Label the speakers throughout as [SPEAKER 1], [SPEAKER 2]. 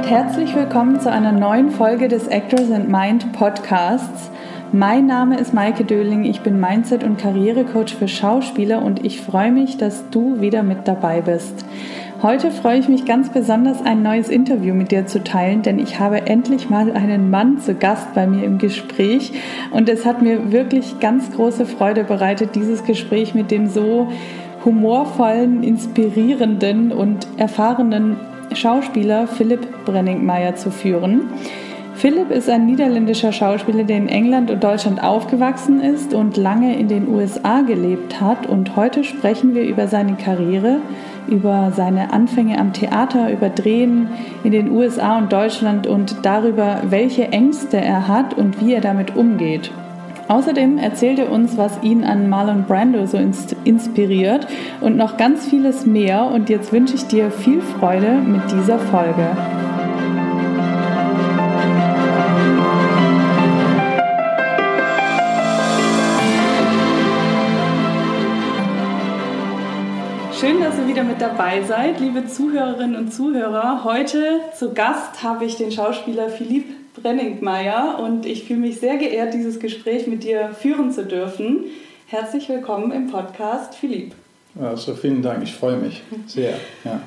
[SPEAKER 1] und herzlich willkommen zu einer neuen Folge des Actors and Mind Podcasts. Mein Name ist Maike Döling, ich bin Mindset- und Karrierecoach für Schauspieler und ich freue mich, dass du wieder mit dabei bist. Heute freue ich mich ganz besonders, ein neues Interview mit dir zu teilen, denn ich habe endlich mal einen Mann zu Gast bei mir im Gespräch und es hat mir wirklich ganz große Freude bereitet, dieses Gespräch mit dem so humorvollen, inspirierenden und erfahrenen Schauspieler Philipp Brenningmeier zu führen. Philipp ist ein niederländischer Schauspieler, der in England und Deutschland aufgewachsen ist und lange in den USA gelebt hat. Und heute sprechen wir über seine Karriere, über seine Anfänge am Theater, über Drehen in den USA und Deutschland und darüber, welche Ängste er hat und wie er damit umgeht. Außerdem erzählt er uns, was ihn an Marlon Brando so inspiriert und noch ganz vieles mehr. Und jetzt wünsche ich dir viel Freude mit dieser Folge. Schön, dass ihr wieder mit dabei seid, liebe Zuhörerinnen und Zuhörer. Heute zu Gast habe ich den Schauspieler Philippe Brenningmeier und ich fühle mich sehr geehrt, dieses Gespräch mit dir führen zu dürfen. Herzlich willkommen im Podcast, Philipp.
[SPEAKER 2] Also vielen Dank, ich freue mich sehr.
[SPEAKER 1] Ja,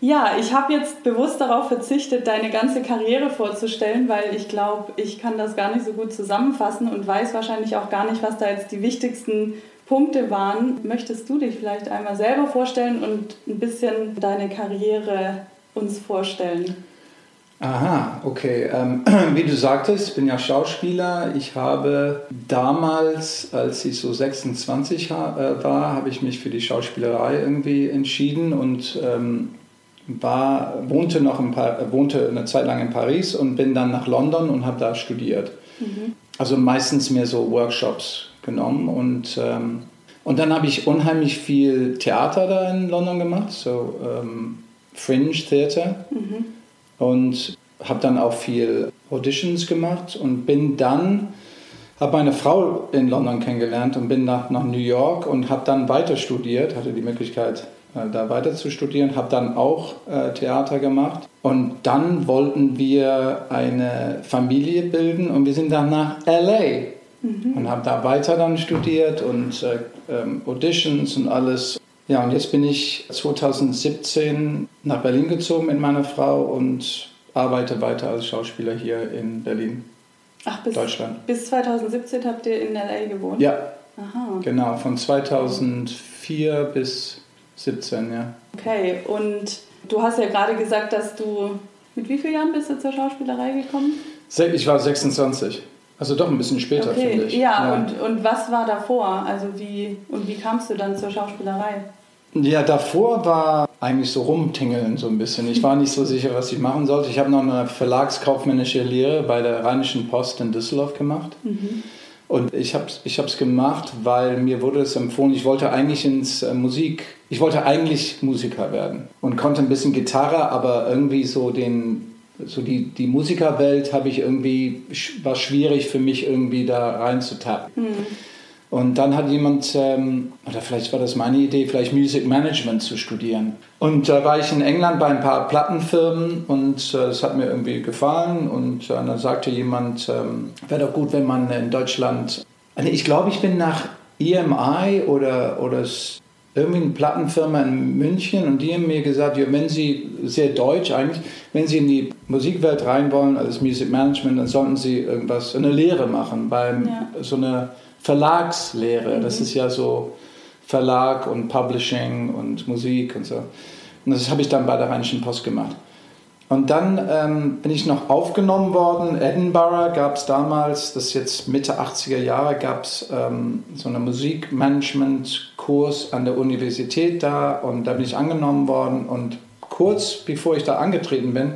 [SPEAKER 1] ja ich habe jetzt bewusst darauf verzichtet, deine ganze Karriere vorzustellen, weil ich glaube, ich kann das gar nicht so gut zusammenfassen und weiß wahrscheinlich auch gar nicht, was da jetzt die wichtigsten Punkte waren. Möchtest du dich vielleicht einmal selber vorstellen und ein bisschen deine Karriere uns vorstellen?
[SPEAKER 2] Aha, okay. Ähm, wie du sagtest, ich bin ja Schauspieler. Ich habe damals, als ich so 26 äh, war, habe ich mich für die Schauspielerei irgendwie entschieden und ähm, war, wohnte, noch ein paar, wohnte eine Zeit lang in Paris und bin dann nach London und habe da studiert. Mhm. Also meistens mehr so Workshops genommen und, ähm, und dann habe ich unheimlich viel Theater da in London gemacht, so ähm, Fringe Theater. Mhm und habe dann auch viel Auditions gemacht und bin dann, habe meine Frau in London kennengelernt und bin nach, nach New York und habe dann weiter studiert, hatte die Möglichkeit äh, da weiter zu studieren, habe dann auch äh, Theater gemacht und dann wollten wir eine Familie bilden und wir sind dann nach LA mhm. und habe da weiter dann studiert und äh, ähm, Auditions und alles ja, und jetzt bin ich 2017 nach Berlin gezogen mit meiner Frau und arbeite weiter als Schauspieler hier in Berlin,
[SPEAKER 1] Ach, bis, Deutschland. Bis 2017 habt ihr in LA gewohnt?
[SPEAKER 2] Ja. Aha. Genau, von 2004 bis 17, ja.
[SPEAKER 1] Okay, und du hast ja gerade gesagt, dass du. Mit wie vielen Jahren bist du zur Schauspielerei gekommen?
[SPEAKER 2] Ich war 26. Also doch ein bisschen später, okay. finde ich.
[SPEAKER 1] Ja, ja, Und, und was war davor? Also wie, und wie kamst du dann zur Schauspielerei?
[SPEAKER 2] Ja, davor war eigentlich so rumtingeln so ein bisschen. Ich war nicht so sicher, was ich machen sollte. Ich habe noch eine verlagskaufmännische Lehre bei der Rheinischen Post in Düsseldorf gemacht. Mhm. Und ich habe es ich gemacht, weil mir wurde es empfohlen, ich wollte eigentlich ins äh, Musik, ich wollte eigentlich Musiker werden und konnte ein bisschen Gitarre, aber irgendwie so den so die, die Musikerwelt habe ich irgendwie, war schwierig für mich irgendwie da reinzutappen. Mhm. Und dann hat jemand, ähm, oder vielleicht war das meine Idee, vielleicht Music Management zu studieren. Und da war ich in England bei ein paar Plattenfirmen und äh, es hat mir irgendwie gefallen. Und äh, dann sagte jemand, ähm, wäre doch gut, wenn man in Deutschland, also ich glaube, ich bin nach EMI oder, oder irgendwie eine Plattenfirma in München und die haben mir gesagt, ja, wenn Sie, sehr deutsch eigentlich, wenn Sie in die Musikwelt rein wollen, als Music Management, dann sollten Sie irgendwas, eine Lehre machen, beim, ja. so eine Verlagslehre. Mhm. Das ist ja so Verlag und Publishing und Musik und so. Und das habe ich dann bei der Rheinischen Post gemacht. Und dann ähm, bin ich noch aufgenommen worden. Edinburgh gab es damals, das ist jetzt Mitte 80er Jahre, gab es ähm, so einen Musikmanagement-Kurs an der Universität da und da bin ich angenommen worden. Und kurz bevor ich da angetreten bin,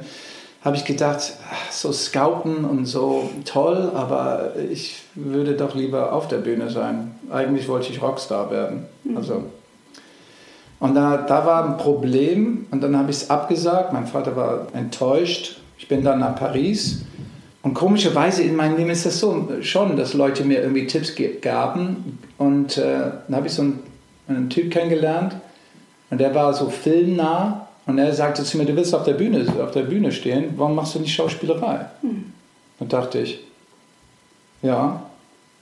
[SPEAKER 2] habe ich gedacht, so Scouten und so toll, aber ich würde doch lieber auf der Bühne sein. Eigentlich wollte ich Rockstar werden. Mhm. Also, und da, da war ein Problem und dann habe ich es abgesagt. Mein Vater war enttäuscht. Ich bin dann nach Paris. Und komischerweise in meinem Leben ist das so schon, dass Leute mir irgendwie Tipps gaben. Und äh, dann habe ich so einen, einen Typ kennengelernt und der war so filmnah Und er sagte zu mir, du willst auf der Bühne, auf der Bühne stehen, warum machst du nicht Schauspielerei? Mhm. Und dachte ich, ja.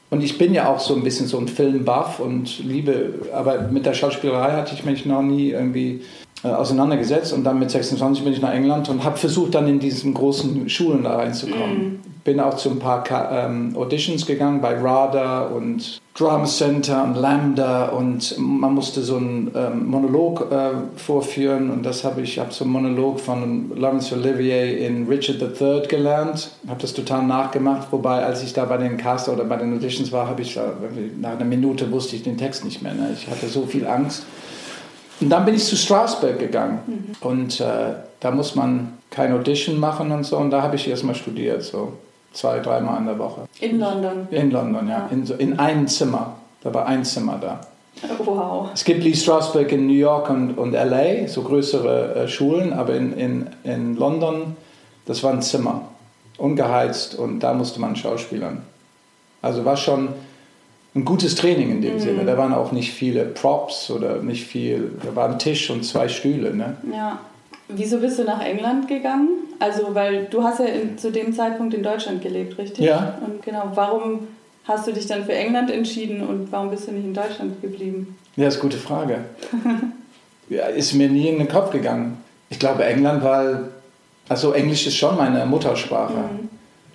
[SPEAKER 2] Und ich bin ja auch so ein bisschen so ein Filmbuff und liebe, aber mit der Schauspielerei hatte ich mich noch nie irgendwie äh, auseinandergesetzt und dann mit 26 bin ich nach England und habe versucht dann in diesen großen Schulen da reinzukommen. Bin auch zu ein paar ähm, Auditions gegangen bei RADA und Drama Center und Lambda und man musste so einen ähm, Monolog äh, vorführen und das habe ich, habe so einen Monolog von Laurence Olivier in Richard III gelernt, habe das total nachgemacht, wobei als ich da bei den Cast oder bei den Auditions war, habe ich, nach einer Minute wusste ich den Text nicht mehr. Ne? Ich hatte so viel Angst. Und dann bin ich zu Strasbourg gegangen. Mhm. Und äh, da muss man kein Audition machen und so. Und da habe ich erstmal studiert, so zwei, dreimal in der Woche.
[SPEAKER 1] In London?
[SPEAKER 2] In London, ja. In, so, in einem Zimmer. Da war ein Zimmer da.
[SPEAKER 1] Wow.
[SPEAKER 2] Es gibt Lee Strasberg in New York und, und LA, so größere äh, Schulen, aber in, in, in London, das war ein Zimmer, ungeheizt und da musste man schauspielern. Also war schon ein gutes Training in dem mhm. Sinne. Da waren auch nicht viele Props oder nicht viel, da war ein Tisch und zwei Stühle. Ne?
[SPEAKER 1] Ja. Wieso bist du nach England gegangen? Also, weil du hast ja in, zu dem Zeitpunkt in Deutschland gelebt, richtig?
[SPEAKER 2] Ja.
[SPEAKER 1] Und genau, warum hast du dich dann für England entschieden und warum bist du nicht in Deutschland geblieben?
[SPEAKER 2] Ja, das ist eine gute Frage. ja, ist mir nie in den Kopf gegangen. Ich glaube England, weil, also Englisch ist schon meine Muttersprache. Mhm.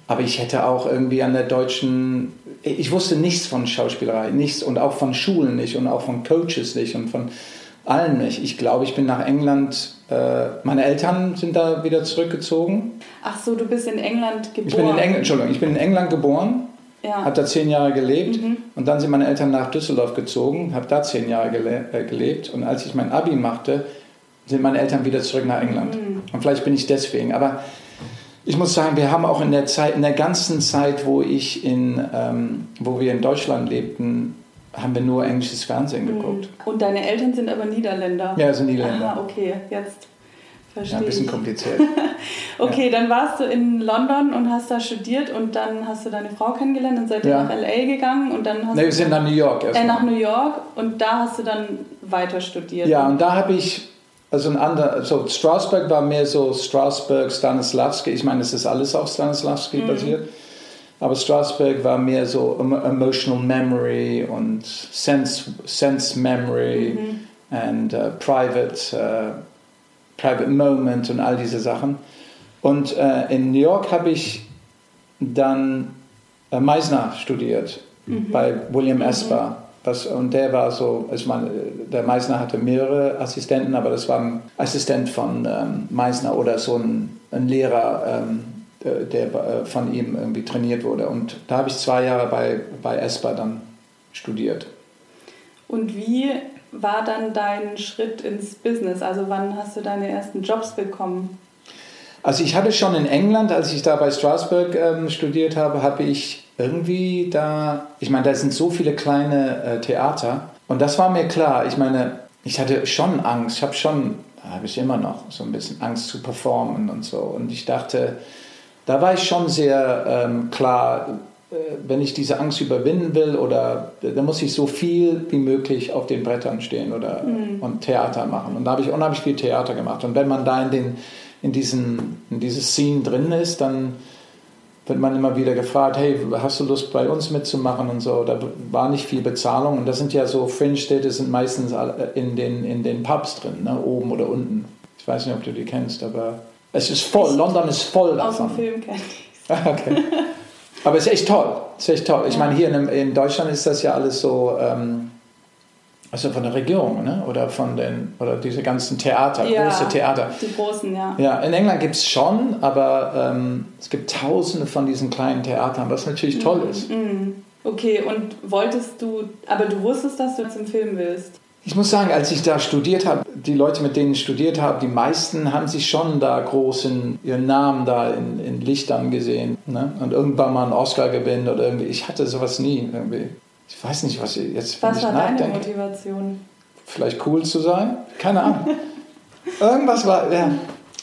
[SPEAKER 2] Aber ich hätte auch irgendwie an der deutschen, ich wusste nichts von Schauspielerei, nichts und auch von Schulen nicht und auch von Coaches nicht und von allen nicht. Ich glaube, ich bin nach England, meine Eltern sind da wieder zurückgezogen.
[SPEAKER 1] Ach so, du bist in England geboren.
[SPEAKER 2] Ich bin in England, Entschuldigung, ich bin in England geboren, ja. habe da zehn Jahre gelebt mhm. und dann sind meine Eltern nach Düsseldorf gezogen, habe da zehn Jahre gele äh, gelebt und als ich mein Abi machte, sind meine Eltern wieder zurück nach England. Mhm. Und vielleicht bin ich deswegen, aber ich muss sagen, wir haben auch in der Zeit, in der ganzen Zeit, wo ich in, ähm, wo wir in Deutschland lebten, haben wir nur englisches Fernsehen mhm. geguckt.
[SPEAKER 1] Und deine Eltern sind aber Niederländer?
[SPEAKER 2] Ja, sind Niederländer.
[SPEAKER 1] Ah, okay, jetzt verstehe
[SPEAKER 2] ja, ein bisschen kompliziert.
[SPEAKER 1] okay, ja. dann warst du in London und hast da studiert und dann hast du deine Frau kennengelernt und seid ihr ja. nach L.A. gegangen und dann hast
[SPEAKER 2] nee, wir sind nach New York
[SPEAKER 1] erstmal. Äh, nach New York und da hast du dann weiter studiert.
[SPEAKER 2] Ja, und da habe ich also ein anderer, also Strasberg war mehr so Strasberg, Stanislavski. Ich meine, es ist alles auf Stanislavski mhm. basiert. Aber Strasberg war mehr so Emotional Memory und Sense, sense Memory mhm. und uh, Private, uh, Private Moment und all diese Sachen. Und uh, in New York habe ich dann Meisner studiert mhm. bei William mhm. Esper. Was, und der war so, also man, der Meisner hatte mehrere Assistenten, aber das war ein Assistent von ähm, Meisner oder so ein, ein Lehrer, ähm, der äh, von ihm irgendwie trainiert wurde. Und da habe ich zwei Jahre bei, bei ESPA dann studiert.
[SPEAKER 1] Und wie war dann dein Schritt ins Business? Also wann hast du deine ersten Jobs bekommen?
[SPEAKER 2] Also ich hatte schon in England, als ich da bei Strasbourg ähm, studiert habe, habe ich irgendwie da, ich meine, da sind so viele kleine äh, Theater und das war mir klar. Ich meine, ich hatte schon Angst, ich habe schon, habe ich immer noch, so ein bisschen Angst zu performen und so. Und ich dachte, da war ich schon sehr ähm, klar, äh, wenn ich diese Angst überwinden will oder dann muss ich so viel wie möglich auf den Brettern stehen oder mhm. und Theater machen. Und da habe ich unheimlich viel Theater gemacht. Und wenn man da in den in diesen in dieses Scene drin ist, dann wird man immer wieder gefragt, hey, hast du Lust bei uns mitzumachen und so. Da war nicht viel Bezahlung und das sind ja so Fringe-Städte, sind meistens in den, in den Pubs drin, ne? oben oder unten. Ich weiß nicht, ob du die kennst, aber es ist voll. London ist voll davon.
[SPEAKER 1] Aus dem Film kenne ich
[SPEAKER 2] Okay. Aber es ist echt toll. Es ist echt toll. Ich meine, hier in, in, Deutschland ist das ja alles so, ähm, also von der Regierung, ne? Oder von den, oder diese ganzen Theater, ja, große Theater.
[SPEAKER 1] Die großen, ja.
[SPEAKER 2] Ja, in England gibt es schon, aber ähm, es gibt tausende von diesen kleinen Theatern, was natürlich mhm. toll ist.
[SPEAKER 1] Mhm. Okay, und wolltest du, aber du wusstest, dass du zum Film willst?
[SPEAKER 2] Ich muss sagen, als ich da studiert habe, die Leute, mit denen ich studiert habe, die meisten haben sich schon da groß in, ihren Namen da in, in Lichtern gesehen. Ne? Und irgendwann mal einen Oscar gewinnen oder irgendwie. Ich hatte sowas nie irgendwie. Ich weiß nicht, was ich jetzt
[SPEAKER 1] Was war nachdenke. deine Motivation?
[SPEAKER 2] Vielleicht cool zu sein? Keine Ahnung. Irgendwas war, ja.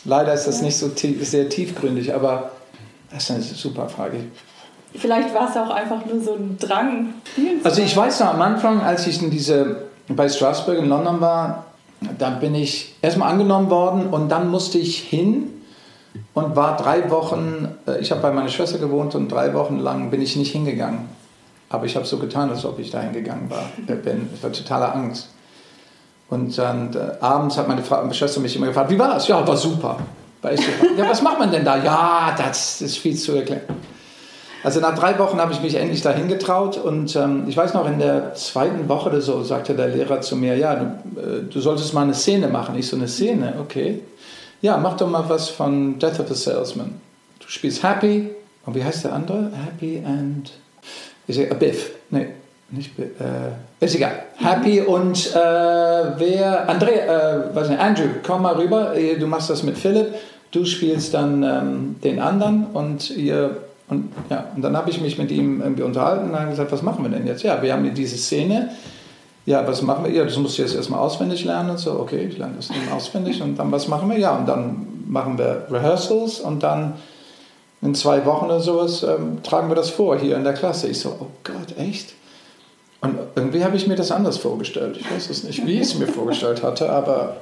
[SPEAKER 2] Leider ist das nicht so tief, sehr tiefgründig, aber das ist eine super Frage.
[SPEAKER 1] Vielleicht war es auch einfach nur so ein Drang.
[SPEAKER 2] Also ich weiß noch am Anfang, als ich in diese, bei Strasbourg in London war, dann bin ich erstmal angenommen worden und dann musste ich hin und war drei Wochen, äh, ich habe bei meiner Schwester gewohnt und drei Wochen lang bin ich nicht hingegangen. Aber ich habe so getan, als ob ich da hingegangen war. Bin. Ich war totaler Angst. Und dann äh, abends hat meine, Frau, meine Schwester mich immer gefragt, wie war das? Ja, war super. War super. ja, was macht man denn da? Ja, das ist viel zu erklären. Also nach drei Wochen habe ich mich endlich dahin getraut und ähm, ich weiß noch, in der zweiten Woche oder so sagte der Lehrer zu mir, ja, du, äh, du solltest mal eine Szene machen. Ich so, eine Szene, okay. Ja, mach doch mal was von Death of a Salesman. Du spielst Happy und wie heißt der andere? Happy and... Ich sage, Biff. Nee, nicht Biff. Äh, ist egal. Happy und äh, wer... André, äh, weiß nicht, Andrew, komm mal rüber. Du machst das mit Philipp. Du spielst dann ähm, den anderen und ihr und, ja, und dann habe ich mich mit ihm irgendwie unterhalten und habe gesagt, was machen wir denn jetzt? Ja, wir haben hier diese Szene. Ja, was machen wir? Ja, das musst du jetzt erstmal auswendig lernen und so. Okay, ich lerne das dann auswendig und dann was machen wir? Ja, und dann machen wir Rehearsals und dann in zwei Wochen oder sowas ähm, tragen wir das vor hier in der Klasse. Ich so, oh Gott, echt? Und irgendwie habe ich mir das anders vorgestellt. Ich weiß es nicht, wie ich es mir vorgestellt hatte, aber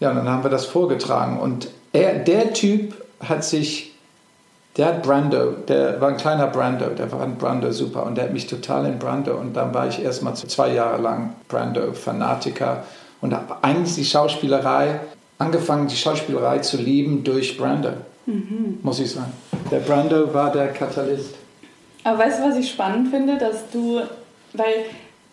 [SPEAKER 2] ja, dann haben wir das vorgetragen. Und er, der Typ hat sich der hat Brando, der war ein kleiner Brando, der war ein Brando super und der hat mich total in Brando und dann war ich erstmal zwei Jahre lang Brando-Fanatiker und habe eigentlich die Schauspielerei, angefangen die Schauspielerei zu lieben durch Brando, mhm. muss ich sagen. Der Brando war der Katalyst.
[SPEAKER 1] Aber weißt du, was ich spannend finde, dass du, weil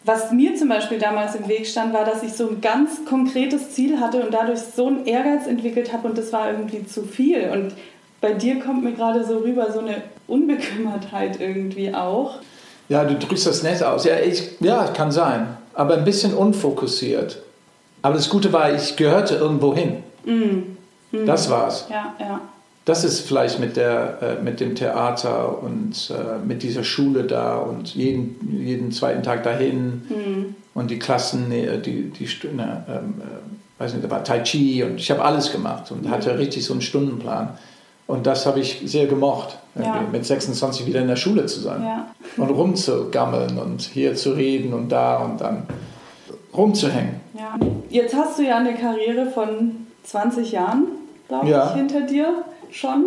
[SPEAKER 1] was mir zum Beispiel damals im Weg stand, war, dass ich so ein ganz konkretes Ziel hatte und dadurch so einen Ehrgeiz entwickelt habe und das war irgendwie zu viel. Und bei dir kommt mir gerade so rüber, so eine Unbekümmertheit irgendwie auch.
[SPEAKER 2] Ja, du drückst das nett aus. Ja, ich, ja, kann sein. Aber ein bisschen unfokussiert. Aber das Gute war, ich gehörte irgendwo hin. Mm. Mm. Das war's.
[SPEAKER 1] Ja, ja.
[SPEAKER 2] Das ist vielleicht mit, der, äh, mit dem Theater und äh, mit dieser Schule da und jeden, jeden zweiten Tag dahin mm. und die Klassen, die, die, die ne, ähm, äh, weiß nicht, da war Tai Chi und ich habe alles gemacht und hatte richtig so einen Stundenplan. Und das habe ich sehr gemocht, ja. mit 26 wieder in der Schule zu sein ja. und rumzugammeln und hier zu reden und da und dann rumzuhängen.
[SPEAKER 1] Ja. Jetzt hast du ja eine Karriere von 20 Jahren, glaube ich, hinter dir schon.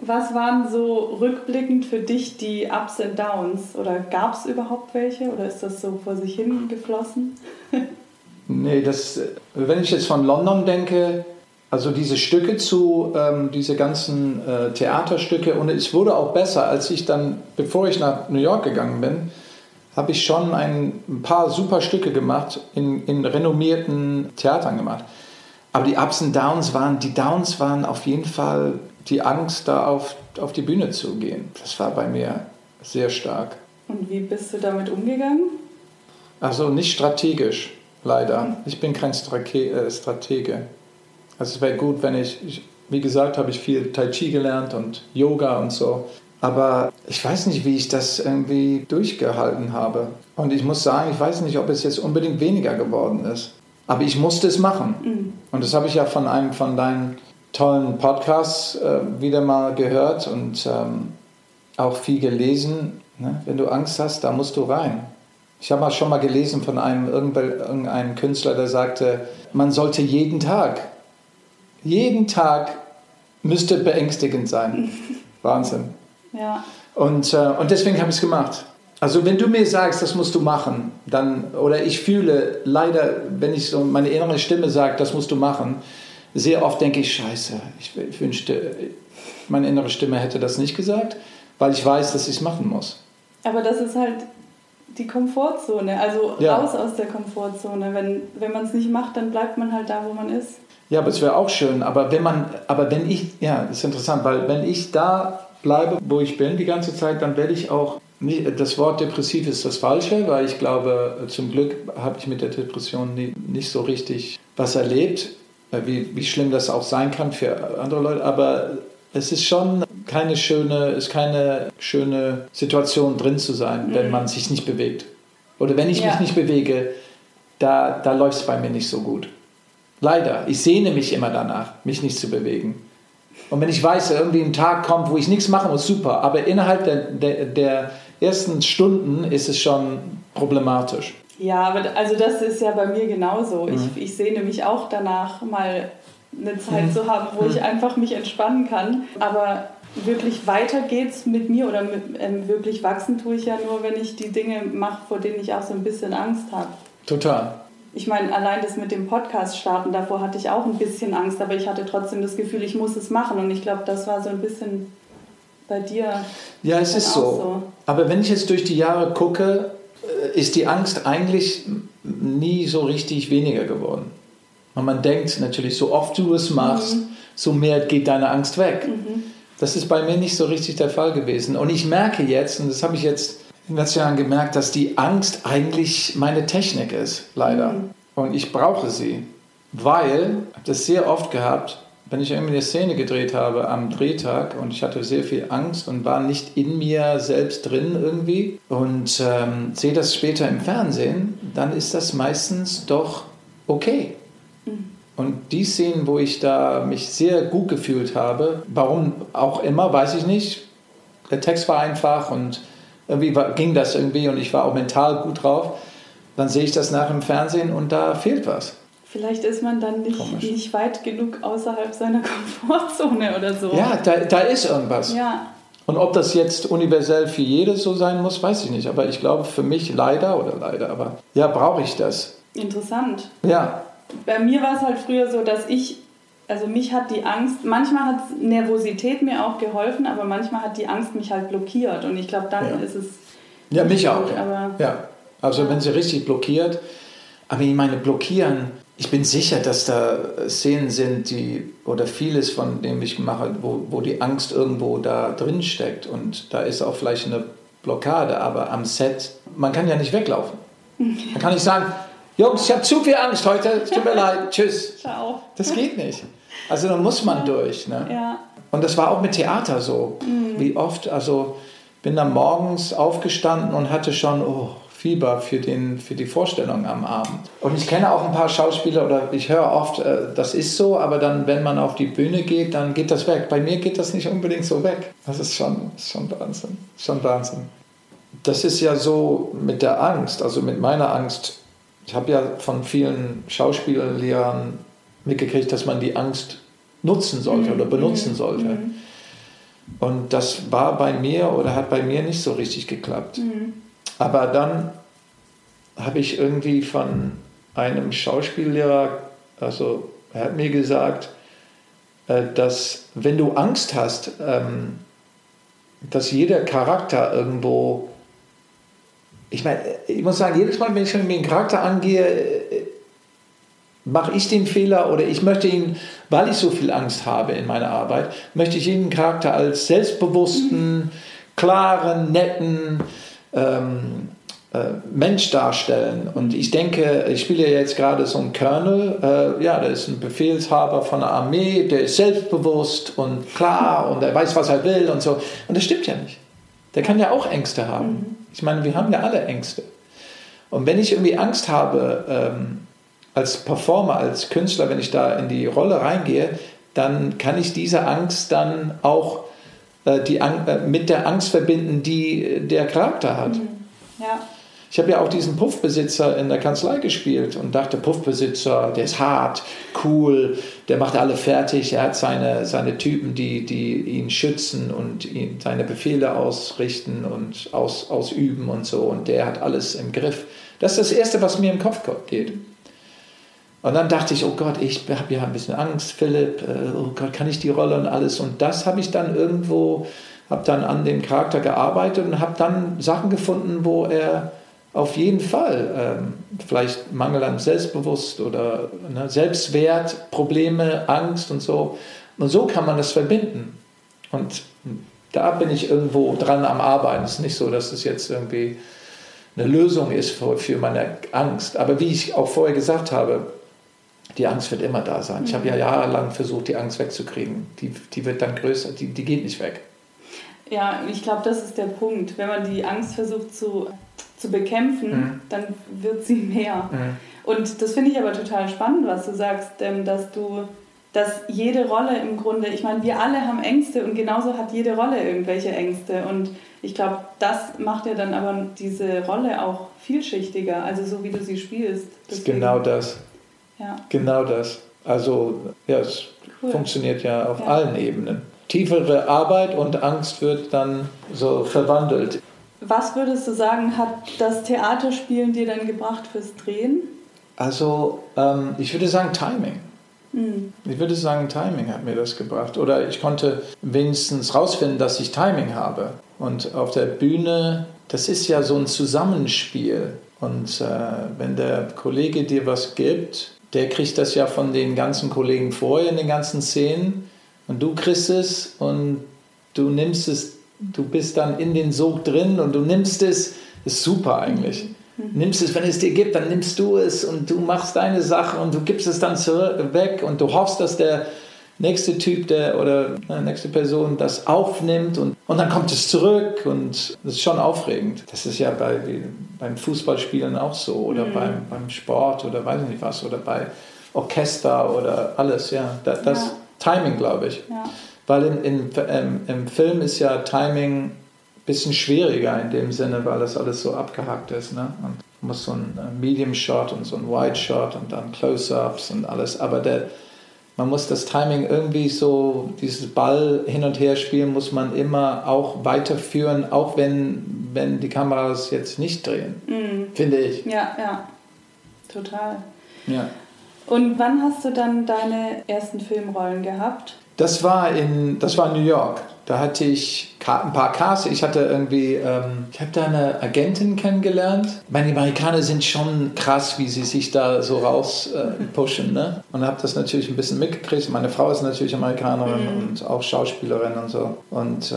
[SPEAKER 1] Was waren so rückblickend für dich die Ups und Downs? Oder gab es überhaupt welche? Oder ist das so vor sich hin geflossen?
[SPEAKER 2] nee, das, wenn ich jetzt von London denke, also diese Stücke zu, ähm, diese ganzen äh, Theaterstücke und es wurde auch besser, als ich dann, bevor ich nach New York gegangen bin, habe ich schon ein, ein, paar super Stücke gemacht, in, in renommierten Theatern gemacht. Aber die Ups und Downs waren, die Downs waren auf jeden Fall die Angst, da auf, auf die Bühne zu gehen. Das war bei mir sehr stark.
[SPEAKER 1] Und wie bist du damit umgegangen?
[SPEAKER 2] Also nicht strategisch, leider. Ich bin kein äh, Stratege. Also es wäre gut, wenn ich, ich, wie gesagt, habe ich viel Tai Chi gelernt und Yoga und so. Aber ich weiß nicht, wie ich das irgendwie durchgehalten habe. Und ich muss sagen, ich weiß nicht, ob es jetzt unbedingt weniger geworden ist. Aber ich musste es machen. Mhm. Und das habe ich ja von einem von deinen tollen Podcasts äh, wieder mal gehört und ähm, auch viel gelesen. Ne? Wenn du Angst hast, da musst du rein. Ich habe mal schon mal gelesen von einem irgendeinem Künstler, der sagte, man sollte jeden Tag jeden Tag müsste beängstigend sein. Wahnsinn.
[SPEAKER 1] Ja.
[SPEAKER 2] Und, äh, und deswegen habe ich es gemacht. Also wenn du mir sagst, das musst du machen, dann, oder ich fühle leider, wenn ich so meine innere Stimme sagt, das musst du machen, sehr oft denke ich, scheiße, ich, ich wünschte, meine innere Stimme hätte das nicht gesagt, weil ich weiß, dass ich es machen muss.
[SPEAKER 1] Aber das ist halt die Komfortzone, also ja. raus aus der Komfortzone. Wenn, wenn man es nicht macht, dann bleibt man halt da, wo man ist.
[SPEAKER 2] Ja, aber es wäre auch schön. Aber wenn man, aber wenn ich, ja, das ist interessant, weil wenn ich da bleibe, wo ich bin die ganze Zeit, dann werde ich auch nicht, das Wort depressiv ist das Falsche, weil ich glaube, zum Glück habe ich mit der Depression nie, nicht so richtig was erlebt, äh, wie, wie schlimm das auch sein kann für andere Leute. Aber es ist schon keine schöne, ist keine schöne Situation drin zu sein, mhm. wenn man sich nicht bewegt. Oder wenn ich ja. mich nicht bewege, da, da läuft es bei mir nicht so gut. Leider. Ich sehne mich immer danach, mich nicht zu bewegen. Und wenn ich weiß, irgendwie ein Tag kommt, wo ich nichts machen muss, super. Aber innerhalb der, der, der ersten Stunden ist es schon problematisch.
[SPEAKER 1] Ja, aber also das ist ja bei mir genauso. Mhm. Ich, ich sehne mich auch danach, mal eine Zeit mhm. zu haben, wo mhm. ich einfach mich entspannen kann. Aber wirklich weiter geht's mit mir oder mit, ähm, wirklich wachsen tue ich ja nur, wenn ich die Dinge mache, vor denen ich auch so ein bisschen Angst habe.
[SPEAKER 2] Total.
[SPEAKER 1] Ich meine, allein das mit dem Podcast starten, davor hatte ich auch ein bisschen Angst, aber ich hatte trotzdem das Gefühl, ich muss es machen. Und ich glaube, das war so ein bisschen bei dir.
[SPEAKER 2] Ja, es ist so. so. Aber wenn ich jetzt durch die Jahre gucke, äh, ist die Angst eigentlich nie so richtig weniger geworden. Und man denkt natürlich, so oft du es machst, mhm. so mehr geht deine Angst weg. Mhm. Das ist bei mir nicht so richtig der Fall gewesen. Und ich merke jetzt, und das habe ich jetzt den letzten Jahren gemerkt, dass die Angst eigentlich meine Technik ist, leider. Mhm. Und ich brauche sie, weil, ich habe das sehr oft gehabt, wenn ich irgendwie eine Szene gedreht habe am Drehtag und ich hatte sehr viel Angst und war nicht in mir selbst drin irgendwie und ähm, sehe das später im Fernsehen, dann ist das meistens doch okay. Mhm. Und die Szenen, wo ich da mich sehr gut gefühlt habe, warum auch immer, weiß ich nicht. Der Text war einfach und irgendwie war, ging das irgendwie und ich war auch mental gut drauf. Dann sehe ich das nach im Fernsehen und da fehlt was.
[SPEAKER 1] Vielleicht ist man dann nicht, nicht weit genug außerhalb seiner Komfortzone oder so.
[SPEAKER 2] Ja, da, da ist irgendwas.
[SPEAKER 1] Ja.
[SPEAKER 2] Und ob das jetzt universell für jedes so sein muss, weiß ich nicht. Aber ich glaube, für mich leider oder leider, aber ja, brauche ich das.
[SPEAKER 1] Interessant.
[SPEAKER 2] Ja.
[SPEAKER 1] Bei mir war es halt früher so, dass ich also mich hat die Angst, manchmal hat Nervosität mir auch geholfen, aber manchmal hat die Angst mich halt blockiert und ich glaube, dann ja. ist es.
[SPEAKER 2] Ja, mich auch. Ja. ja. Also wenn sie richtig blockiert, aber ich meine, blockieren, ich bin sicher, dass da Szenen sind, die, oder vieles von dem ich mache, wo, wo die Angst irgendwo da drin steckt und da ist auch vielleicht eine Blockade, aber am Set, man kann ja nicht weglaufen. Man kann nicht sagen, Jungs, ich habe zu viel Angst heute, es tut mir leid, tschüss.
[SPEAKER 1] Ciao.
[SPEAKER 2] Das geht nicht. Also da muss man durch. Ne?
[SPEAKER 1] Ja.
[SPEAKER 2] Und das war auch mit Theater so. Mhm. Wie oft, also bin dann morgens aufgestanden und hatte schon oh, Fieber für, den, für die Vorstellung am Abend. Und ich kenne auch ein paar Schauspieler oder ich höre oft, äh, das ist so, aber dann, wenn man auf die Bühne geht, dann geht das weg. Bei mir geht das nicht unbedingt so weg. Das ist schon, schon Wahnsinn. Schon Wahnsinn. Das ist ja so mit der Angst, also mit meiner Angst. Ich habe ja von vielen Schauspiellehrern mitgekriegt, dass man die Angst nutzen sollte mhm. oder benutzen mhm. sollte. Mhm. Und das war bei mir oder hat bei mir nicht so richtig geklappt. Mhm. Aber dann habe ich irgendwie von einem Schauspiellehrer, also er hat mir gesagt, äh, dass wenn du Angst hast, ähm, dass jeder Charakter irgendwo, ich meine, ich muss sagen, jedes Mal, wenn ich mit dem Charakter angehe, mache ich den Fehler oder ich möchte ihn, weil ich so viel Angst habe in meiner Arbeit, möchte ich jeden Charakter als selbstbewussten, klaren, netten ähm, äh, Mensch darstellen. Und ich denke, ich spiele ja jetzt gerade so einen Colonel, äh, ja, der ist ein Befehlshaber von der Armee, der ist selbstbewusst und klar und er weiß, was er will und so. Und das stimmt ja nicht. Der kann ja auch Ängste haben. Mhm. Ich meine, wir haben ja alle Ängste. Und wenn ich irgendwie Angst habe, ähm, als Performer, als Künstler, wenn ich da in die Rolle reingehe, dann kann ich diese Angst dann auch äh, die, äh, mit der Angst verbinden, die der Charakter hat. Mhm.
[SPEAKER 1] Ja.
[SPEAKER 2] Ich habe ja auch diesen Puffbesitzer in der Kanzlei gespielt und dachte, Puffbesitzer, der ist hart, cool, der macht alle fertig, er hat seine, seine Typen, die, die ihn schützen und ihn seine Befehle ausrichten und aus, ausüben und so und der hat alles im Griff. Das ist das Erste, was mir im Kopf geht. Und dann dachte ich, oh Gott, ich habe ja ein bisschen Angst, Philipp, äh, oh Gott, kann ich die Rolle und alles. Und das habe ich dann irgendwo, habe dann an dem Charakter gearbeitet und habe dann Sachen gefunden, wo er auf jeden Fall ähm, vielleicht Mangel an Selbstbewusst oder ne, Selbstwert, Probleme, Angst und so. Und so kann man das verbinden. Und da bin ich irgendwo dran am Arbeiten. Es ist nicht so, dass es jetzt irgendwie eine Lösung ist für, für meine Angst. Aber wie ich auch vorher gesagt habe, die Angst wird immer da sein. Ich habe ja mhm. jahrelang versucht, die Angst wegzukriegen. Die, die wird dann größer, die, die geht nicht weg.
[SPEAKER 1] Ja, ich glaube, das ist der Punkt. Wenn man die Angst versucht zu, zu bekämpfen, mhm. dann wird sie mehr. Mhm. Und das finde ich aber total spannend, was du sagst, dass du, dass jede Rolle im Grunde, ich meine, wir alle haben Ängste und genauso hat jede Rolle irgendwelche Ängste. Und ich glaube, das macht ja dann aber diese Rolle auch vielschichtiger, also so wie du sie spielst.
[SPEAKER 2] Deswegen. Genau das. Ja. Genau das. Also ja, es cool. funktioniert ja auf ja. allen Ebenen. Tiefere Arbeit und Angst wird dann so verwandelt.
[SPEAKER 1] Was würdest du sagen, hat das Theaterspielen dir dann gebracht fürs Drehen?
[SPEAKER 2] Also ähm, ich würde sagen Timing. Mhm. Ich würde sagen, Timing hat mir das gebracht. Oder ich konnte wenigstens rausfinden, dass ich Timing habe. Und auf der Bühne, das ist ja so ein Zusammenspiel. Und äh, wenn der Kollege dir was gibt, der kriegt das ja von den ganzen Kollegen vorher in den ganzen Szenen. Und du kriegst es und du nimmst es, du bist dann in den Sog drin und du nimmst es. Ist super eigentlich. Mhm. Nimmst es, wenn es dir gibt, dann nimmst du es und du machst deine Sache und du gibst es dann zurück, weg und du hoffst, dass der nächste Typ der, oder äh, nächste Person das aufnimmt und, und dann kommt es zurück und das ist schon aufregend. Das ist ja bei, beim Fußballspielen auch so oder mhm. beim, beim Sport oder weiß ich nicht was oder bei Orchester oder alles, ja. Das, das ja. Timing, glaube ich. Ja. Weil in, in, ähm, im Film ist ja Timing bisschen schwieriger in dem Sinne, weil das alles so abgehackt ist. Ne? Und man muss so ein äh, Medium Shot und so ein Wide Shot und dann Close-ups und alles. Aber der, man muss das Timing irgendwie so, dieses Ball hin und her spielen, muss man immer auch weiterführen, auch wenn, wenn die Kameras jetzt nicht drehen, mhm. finde ich.
[SPEAKER 1] Ja, ja, total. Ja. Und wann hast du dann deine ersten Filmrollen gehabt?
[SPEAKER 2] Das war in, das war in New York. Da hatte ich ein paar Casts. Ich hatte irgendwie, ähm, ich habe da eine Agentin kennengelernt. Meine Amerikaner sind schon krass, wie sie sich da so raus äh, pushen. Ne? Und habe das natürlich ein bisschen mitgekriegt. Meine Frau ist natürlich Amerikanerin mhm. und auch Schauspielerin und so. Und äh,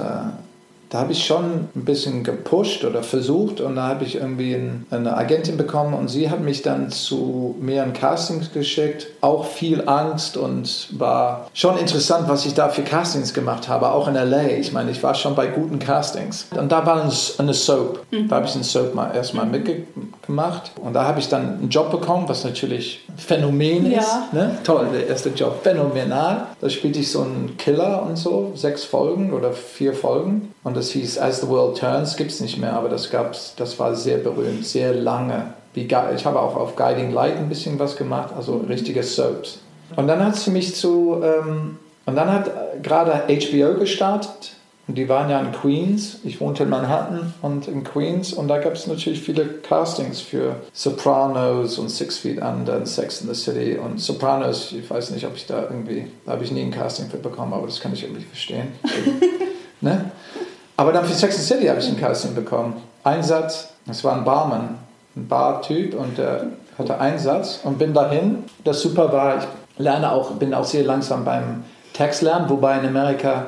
[SPEAKER 2] da habe ich schon ein bisschen gepusht oder versucht und da habe ich irgendwie eine Agentin bekommen und sie hat mich dann zu mehreren Castings geschickt. Auch viel Angst und war schon interessant, was ich da für Castings gemacht habe, auch in LA. Ich meine, ich war schon bei guten Castings. Und da war eine Soap. Mhm. Da habe ich eine Soap mal erstmal mhm. mitgemacht und da habe ich dann einen Job bekommen, was natürlich Phänomen ist. Ja. Ne? Toll, der erste Job, phänomenal. Da spielte ich so einen Killer und so, sechs Folgen oder vier Folgen. Und das hieß As the World Turns, gibt es nicht mehr, aber das gab's, das war sehr berühmt, sehr lange. Ich habe auch auf Guiding Light ein bisschen was gemacht, also richtige Soaps. Und dann hat sie mich zu, ähm, und dann hat gerade HBO gestartet und die waren ja in Queens. Ich wohnte in Manhattan und in Queens und da gab es natürlich viele Castings für Sopranos und Six Feet Under und Sex in the City. Und Sopranos, ich weiß nicht, ob ich da irgendwie, da habe ich nie ein Casting für bekommen, aber das kann ich irgendwie verstehen. ne? Aber dann für Sex and City habe ich ein Casting bekommen. Ein Satz, das war ein Barmann, ein Bartyp und der hatte einen Satz und bin dahin. Das super war, ich lerne auch, bin auch sehr langsam beim Textlernen, wobei in Amerika,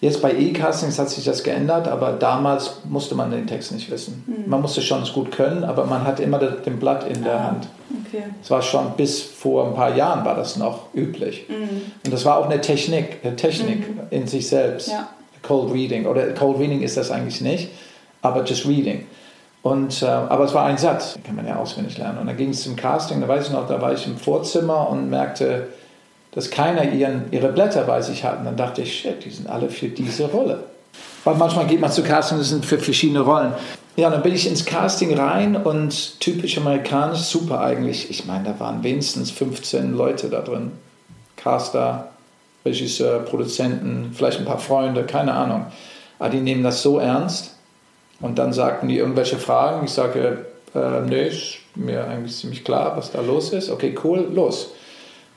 [SPEAKER 2] jetzt bei E-Castings hat sich das geändert, aber damals musste man den Text nicht wissen. Mhm. Man musste schon es gut können, aber man hatte immer den Blatt in der ah, Hand. Okay. Das war schon bis vor ein paar Jahren war das noch üblich. Mhm. Und das war auch eine Technik, eine Technik mhm. in sich selbst. Ja. Cold Reading. Oder Cold Reading ist das eigentlich nicht, aber just Reading. Und, äh, aber es war ein Satz, den kann man ja auswendig lernen. Und dann ging es zum Casting, da weiß ich noch, da war ich im Vorzimmer und merkte, dass keiner ihren, ihre Blätter bei sich hat. Und dann dachte ich, shit, die sind alle für diese Rolle. Weil manchmal geht man zu Casting, das sind für verschiedene Rollen. Ja, dann bin ich ins Casting rein und typisch amerikanisch, super eigentlich. Ich meine, da waren wenigstens 15 Leute da drin. Caster, Regisseur, Produzenten, vielleicht ein paar Freunde, keine Ahnung. Aber die nehmen das so ernst und dann sagten die irgendwelche Fragen. Ich sage, äh, nee, ist mir eigentlich ziemlich klar, was da los ist. Okay, cool, los.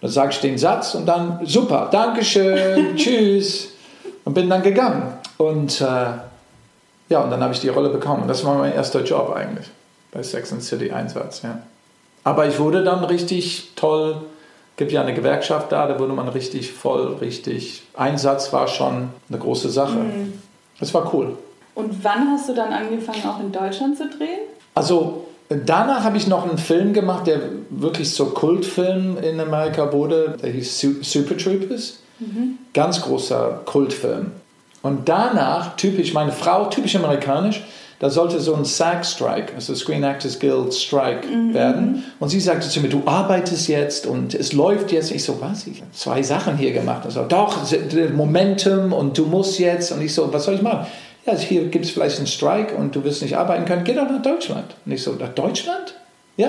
[SPEAKER 2] Dann sage ich den Satz und dann, super, Dankeschön, tschüss. Und bin dann gegangen. Und äh, ja, und dann habe ich die Rolle bekommen. Das war mein erster Job eigentlich bei Sex and City Einsatz. Ja. Aber ich wurde dann richtig toll gibt ja eine Gewerkschaft da, da wurde man richtig voll, richtig. Einsatz war schon eine große Sache. Mhm. Das war cool.
[SPEAKER 1] Und wann hast du dann angefangen, auch in Deutschland zu drehen?
[SPEAKER 2] Also danach habe ich noch einen Film gemacht, der wirklich so Kultfilm in Amerika wurde. Der hieß Super Troopers. Mhm. Ganz großer Kultfilm. Und danach, typisch, meine Frau, typisch amerikanisch, da sollte so ein SAG-Strike, also Screen Actors Guild Strike mhm. werden. Und sie sagte zu mir, du arbeitest jetzt und es läuft jetzt. Ich so, was? Ich habe zwei Sachen hier gemacht. Also, doch, Momentum und du musst jetzt. Und ich so, was soll ich machen? Ja, hier gibt es vielleicht einen Strike und du wirst nicht arbeiten können, geh doch nach Deutschland. Und ich so, nach Deutschland? Ja.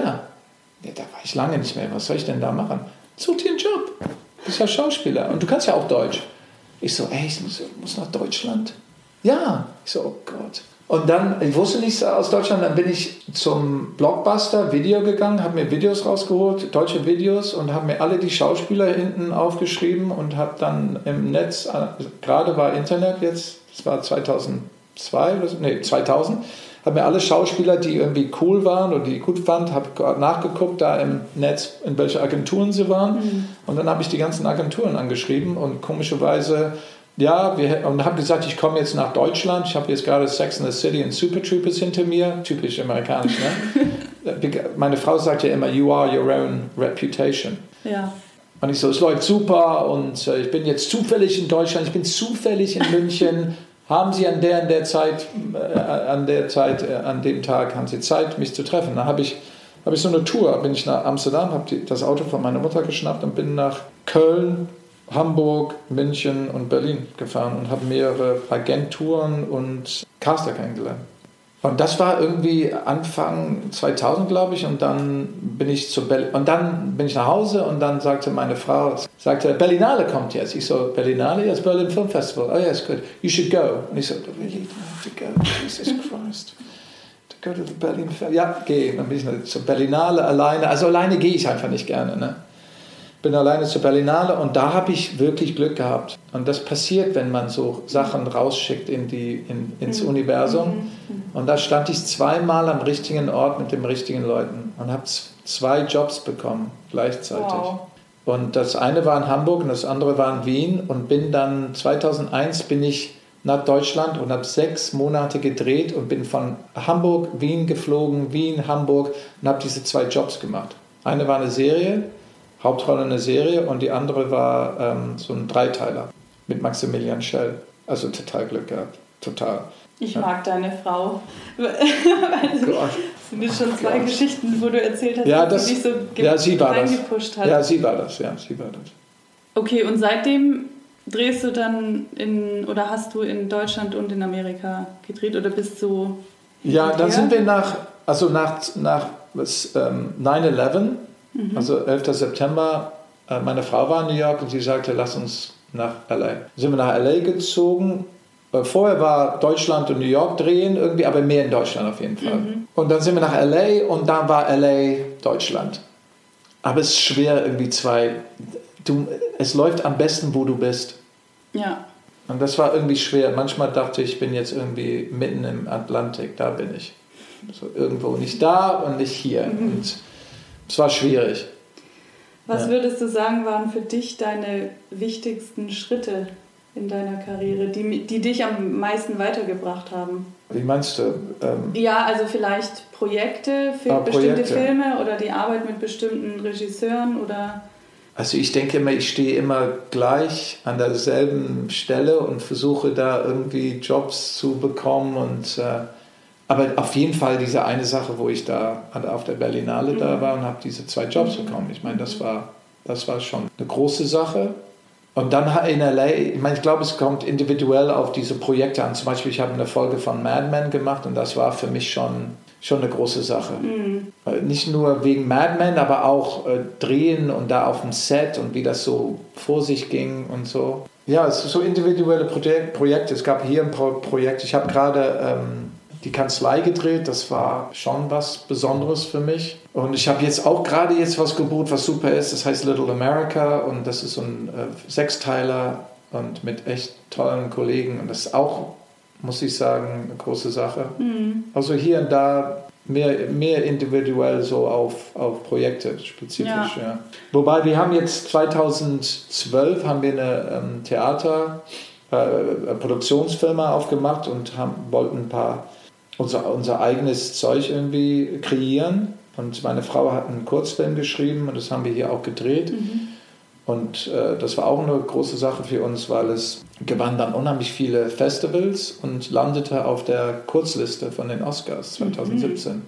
[SPEAKER 2] ja. Da war ich lange nicht mehr. Was soll ich denn da machen? Such dir einen Job. Du bist ja Schauspieler und du kannst ja auch Deutsch. Ich so, ey, ich muss, muss nach Deutschland. Ja. Ich so, oh Gott. Und dann, ich wusste nichts aus Deutschland, dann bin ich zum Blockbuster Video gegangen, habe mir Videos rausgeholt, deutsche Videos und habe mir alle die Schauspieler hinten aufgeschrieben und habe dann im Netz, gerade war Internet jetzt, das war 2002 oder so, nee, 2000, habe mir alle Schauspieler, die irgendwie cool waren oder die ich gut fand, habe nachgeguckt da im Netz, in welche Agenturen sie waren. Mhm. Und dann habe ich die ganzen Agenturen angeschrieben und komischerweise ja, wir, und habe gesagt, ich komme jetzt nach Deutschland. Ich habe jetzt gerade Sex in the City und Super Troopers hinter mir. Typisch amerikanisch, ne? Meine Frau sagt ja immer, you are your own reputation.
[SPEAKER 1] Ja.
[SPEAKER 2] Und ich so, es läuft super und äh, ich bin jetzt zufällig in Deutschland, ich bin zufällig in München. haben Sie an der, an der Zeit, äh, an der Zeit, äh, an dem Tag, haben Sie Zeit, mich zu treffen? Dann habe ich, hab ich so eine Tour, bin ich nach Amsterdam, habe das Auto von meiner Mutter geschnappt und bin nach Köln, Hamburg, München und Berlin gefahren und habe mehrere Agenturen und Caster kennengelernt. Und das war irgendwie Anfang 2000, glaube ich, und dann bin ich zu Berlin, und dann bin ich nach Hause und dann sagte meine Frau, sagte, Berlinale kommt jetzt. Ich so, Berlinale? Yes, Berlin Film Festival. Oh yes, good. You should go. Und ich so, really? I have to go? Jesus Christ. To go to the Berlin Film. Ja, geh. Dann bin ich zur Berlinale alleine. Also alleine gehe ich einfach nicht gerne, ne? Bin alleine zur Berlinale und da habe ich wirklich Glück gehabt. Und das passiert, wenn man so Sachen rausschickt in die, in, ins mhm. Universum. Mhm. Und da stand ich zweimal am richtigen Ort mit den richtigen Leuten und habe zwei Jobs bekommen gleichzeitig. Wow. Und das eine war in Hamburg und das andere war in Wien und bin dann 2001 bin ich nach Deutschland und habe sechs Monate gedreht und bin von Hamburg, Wien geflogen, Wien, Hamburg und habe diese zwei Jobs gemacht. Eine war eine Serie Hauptrolle in der Serie und die andere war ähm, so ein Dreiteiler mit Maximilian Schell. Also total Glück gehabt. Total.
[SPEAKER 1] Ich ja. mag deine Frau. das sind jetzt schon zwei Gott. Geschichten, wo du erzählt hast,
[SPEAKER 2] ja,
[SPEAKER 1] dass
[SPEAKER 2] das,
[SPEAKER 1] du dich
[SPEAKER 2] so ja, sie war das.
[SPEAKER 1] hat.
[SPEAKER 2] Ja, sie war das, ja, sie war das.
[SPEAKER 1] Okay, und seitdem drehst du dann in, oder hast du in Deutschland und in Amerika gedreht oder bist du.
[SPEAKER 2] Ja, dann sind wir nach, also nach, nach ähm, 9-11 Mhm. Also 11. September, äh, meine Frau war in New York und sie sagte, lass uns nach LA. Dann sind wir nach LA gezogen. Äh, vorher war Deutschland und New York drehen, irgendwie, aber mehr in Deutschland auf jeden Fall. Mhm. Und dann sind wir nach LA und dann war LA Deutschland. Aber es ist schwer, irgendwie zwei. Du, es läuft am besten, wo du bist.
[SPEAKER 1] Ja.
[SPEAKER 2] Und das war irgendwie schwer. Manchmal dachte ich, ich bin jetzt irgendwie mitten im Atlantik, da bin ich. So irgendwo nicht da und nicht hier. Mhm. Und es war schwierig.
[SPEAKER 1] Was ja. würdest du sagen, waren für dich deine wichtigsten Schritte in deiner Karriere, die, die dich am meisten weitergebracht haben?
[SPEAKER 2] Wie meinst du? Ähm
[SPEAKER 1] ja, also vielleicht Projekte für ah, bestimmte Projekte. Filme oder die Arbeit mit bestimmten Regisseuren oder.
[SPEAKER 2] Also ich denke immer, ich stehe immer gleich an derselben Stelle und versuche da irgendwie Jobs zu bekommen und äh, aber auf jeden Fall diese eine Sache, wo ich da auf der Berlinale mhm. da war und habe diese zwei Jobs mhm. bekommen. Ich meine, das war, das war schon eine große Sache. Und dann in LA, ich meine, ich glaube, es kommt individuell auf diese Projekte an. Zum Beispiel, ich habe eine Folge von Mad Men gemacht und das war für mich schon, schon eine große Sache. Mhm. Nicht nur wegen Mad Men, aber auch äh, drehen und da auf dem Set und wie das so vor sich ging und so. Ja, es sind so individuelle Projekte. Es gab hier ein Projekt, ich habe gerade ähm, die Kanzlei gedreht. Das war schon was Besonderes für mich. Und ich habe jetzt auch gerade jetzt was gebucht, was super ist. Das heißt Little America und das ist so ein äh, Sechsteiler und mit echt tollen Kollegen. Und das ist auch, muss ich sagen, eine große Sache. Mhm. Also hier und da mehr, mehr individuell so auf, auf Projekte spezifisch. Ja. ja. Wobei wir haben jetzt 2012 haben wir eine ähm, Theater äh, Produktionsfirma aufgemacht und haben, wollten ein paar unser, unser eigenes Zeug irgendwie kreieren. Und meine Frau hat einen Kurzfilm geschrieben und das haben wir hier auch gedreht. Mhm. Und äh, das war auch eine große Sache für uns, weil es gewann dann unheimlich viele Festivals und landete auf der Kurzliste von den Oscars 2017. Mhm.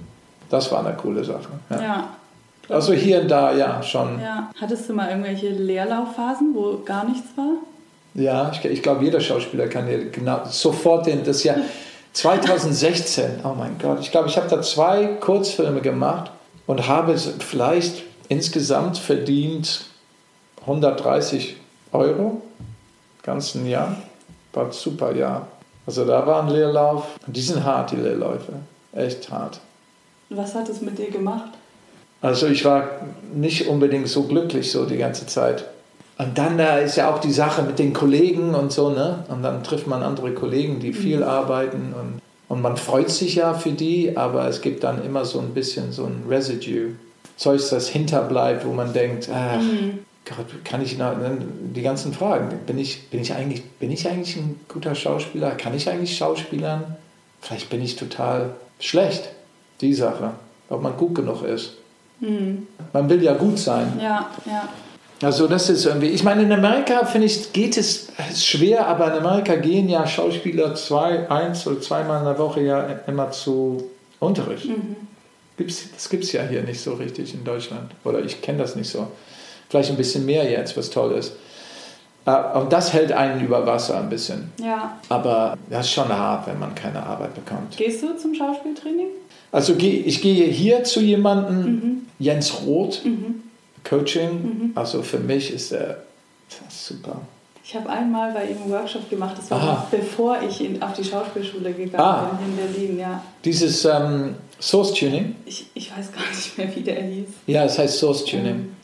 [SPEAKER 2] Das war eine coole Sache.
[SPEAKER 1] Ja. ja.
[SPEAKER 2] Also hier und da, ja, schon.
[SPEAKER 1] Ja. Hattest du mal irgendwelche Leerlaufphasen, wo gar nichts war?
[SPEAKER 2] Ja, ich, ich glaube, jeder Schauspieler kann dir genau sofort den, das Jahr 2016, oh mein Gott, ich glaube, ich habe da zwei Kurzfilme gemacht und habe vielleicht insgesamt verdient 130 Euro, ganzen Jahr. War ein super Jahr. Also da war ein Leerlauf. Und die sind hart, die Leerläufe. Echt hart.
[SPEAKER 1] Was hat es mit dir gemacht?
[SPEAKER 2] Also ich war nicht unbedingt so glücklich so die ganze Zeit. Und dann da ist ja auch die Sache mit den Kollegen und so, ne? Und dann trifft man andere Kollegen, die viel mhm. arbeiten und, und man freut sich ja für die, aber es gibt dann immer so ein bisschen so ein Residue. Zeugs, das hinterbleibt, wo man denkt, ach, mhm. Gott, kann ich die ganzen Fragen. Bin ich, bin, ich eigentlich, bin ich eigentlich ein guter Schauspieler? Kann ich eigentlich Schauspielern? Vielleicht bin ich total schlecht. Die Sache. Ob man gut genug ist. Mhm. Man will ja gut sein.
[SPEAKER 1] Ja, ja.
[SPEAKER 2] Also das ist irgendwie, ich meine, in Amerika finde ich, geht es, schwer, aber in Amerika gehen ja Schauspieler zwei, eins oder zweimal in der Woche ja immer zu Unterricht. Mhm. Gibt's, das gibt es ja hier nicht so richtig in Deutschland. Oder ich kenne das nicht so. Vielleicht ein bisschen mehr jetzt, was toll ist. Äh, und das hält einen über Wasser ein bisschen.
[SPEAKER 1] Ja.
[SPEAKER 2] Aber das ist schon hart, wenn man keine Arbeit bekommt.
[SPEAKER 1] Gehst du zum Schauspieltraining?
[SPEAKER 2] Also ich gehe hier zu jemandem, mhm. Jens Roth, mhm. Coaching. Mhm. Also für mich ist er super.
[SPEAKER 1] Ich habe einmal bei ihm einen Workshop gemacht, das war noch bevor ich in, auf die Schauspielschule gegangen ah. bin in Berlin, ja.
[SPEAKER 2] Dieses ähm, Source Tuning?
[SPEAKER 1] Ich, ich weiß gar nicht mehr, wie der hieß.
[SPEAKER 2] Ja, es heißt Source Tuning. Ähm,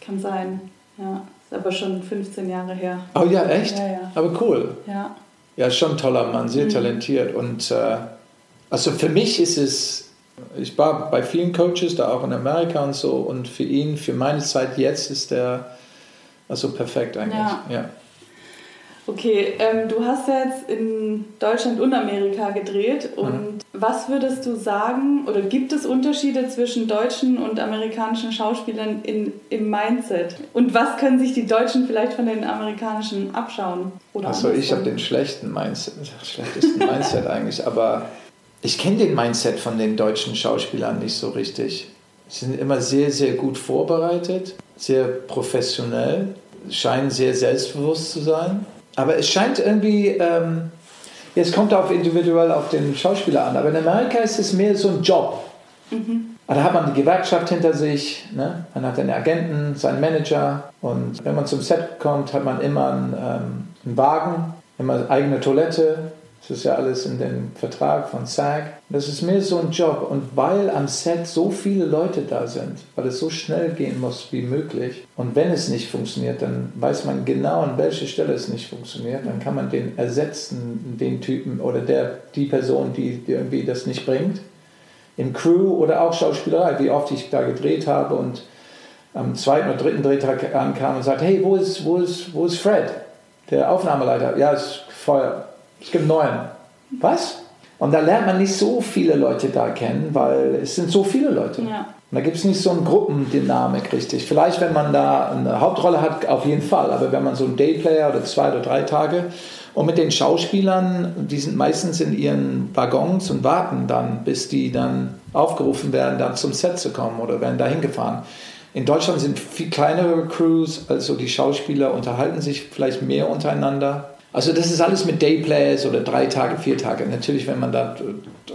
[SPEAKER 1] kann sein, ja. Ist aber schon 15 Jahre her.
[SPEAKER 2] Oh ja, echt?
[SPEAKER 1] Ja, ja.
[SPEAKER 2] Aber cool.
[SPEAKER 1] Ja.
[SPEAKER 2] Ja, schon ein toller Mann, sehr mhm. talentiert. Und äh, also für mich ist es ich war bei vielen Coaches, da auch in Amerika und so, und für ihn, für meine Zeit jetzt, ist der also perfekt eigentlich. Ja. ja.
[SPEAKER 1] Okay, ähm, du hast ja jetzt in Deutschland und Amerika gedreht und mhm. was würdest du sagen oder gibt es Unterschiede zwischen deutschen und amerikanischen Schauspielern in, im Mindset? Und was können sich die Deutschen vielleicht von den amerikanischen abschauen?
[SPEAKER 2] also ich habe den schlechten Mindset, schlechtesten Mindset eigentlich, aber ich kenne den Mindset von den deutschen Schauspielern nicht so richtig. Sie sind immer sehr, sehr gut vorbereitet, sehr professionell, scheinen sehr selbstbewusst zu sein. Aber es scheint irgendwie, ähm, es kommt auf individuell auf den Schauspieler an, aber in Amerika ist es mehr so ein Job. Mhm. Da hat man die Gewerkschaft hinter sich, ne? man hat einen Agenten, seinen Manager und wenn man zum Set kommt, hat man immer einen, ähm, einen Wagen, immer eine eigene Toilette, das ist ja alles in dem Vertrag von SAG. Das ist mehr so ein Job. Und weil am Set so viele Leute da sind, weil es so schnell gehen muss wie möglich, und wenn es nicht funktioniert, dann weiß man genau, an welcher Stelle es nicht funktioniert. Dann kann man den ersetzen, den Typen oder der, die Person, die, die irgendwie das nicht bringt. In Crew oder auch Schauspielerei, wie oft ich da gedreht habe und am zweiten oder dritten Drehtag ankam und sagte, hey, wo ist, wo ist, wo ist Fred? Der Aufnahmeleiter. Ja, ist Feuer es gibt neun. Was? Und da lernt man nicht so viele Leute da kennen, weil es sind so viele Leute. Ja. Und da gibt es nicht so eine Gruppendynamik richtig. Vielleicht, wenn man da eine Hauptrolle hat, auf jeden Fall. Aber wenn man so einen Dayplayer oder zwei oder drei Tage und mit den Schauspielern, die sind meistens in ihren Waggons und warten dann, bis die dann aufgerufen werden, dann zum Set zu kommen oder werden dahin gefahren. In Deutschland sind viel kleinere Crews, also die Schauspieler unterhalten sich vielleicht mehr untereinander also das ist alles mit Dayplays oder drei Tage, vier Tage. Natürlich, wenn man da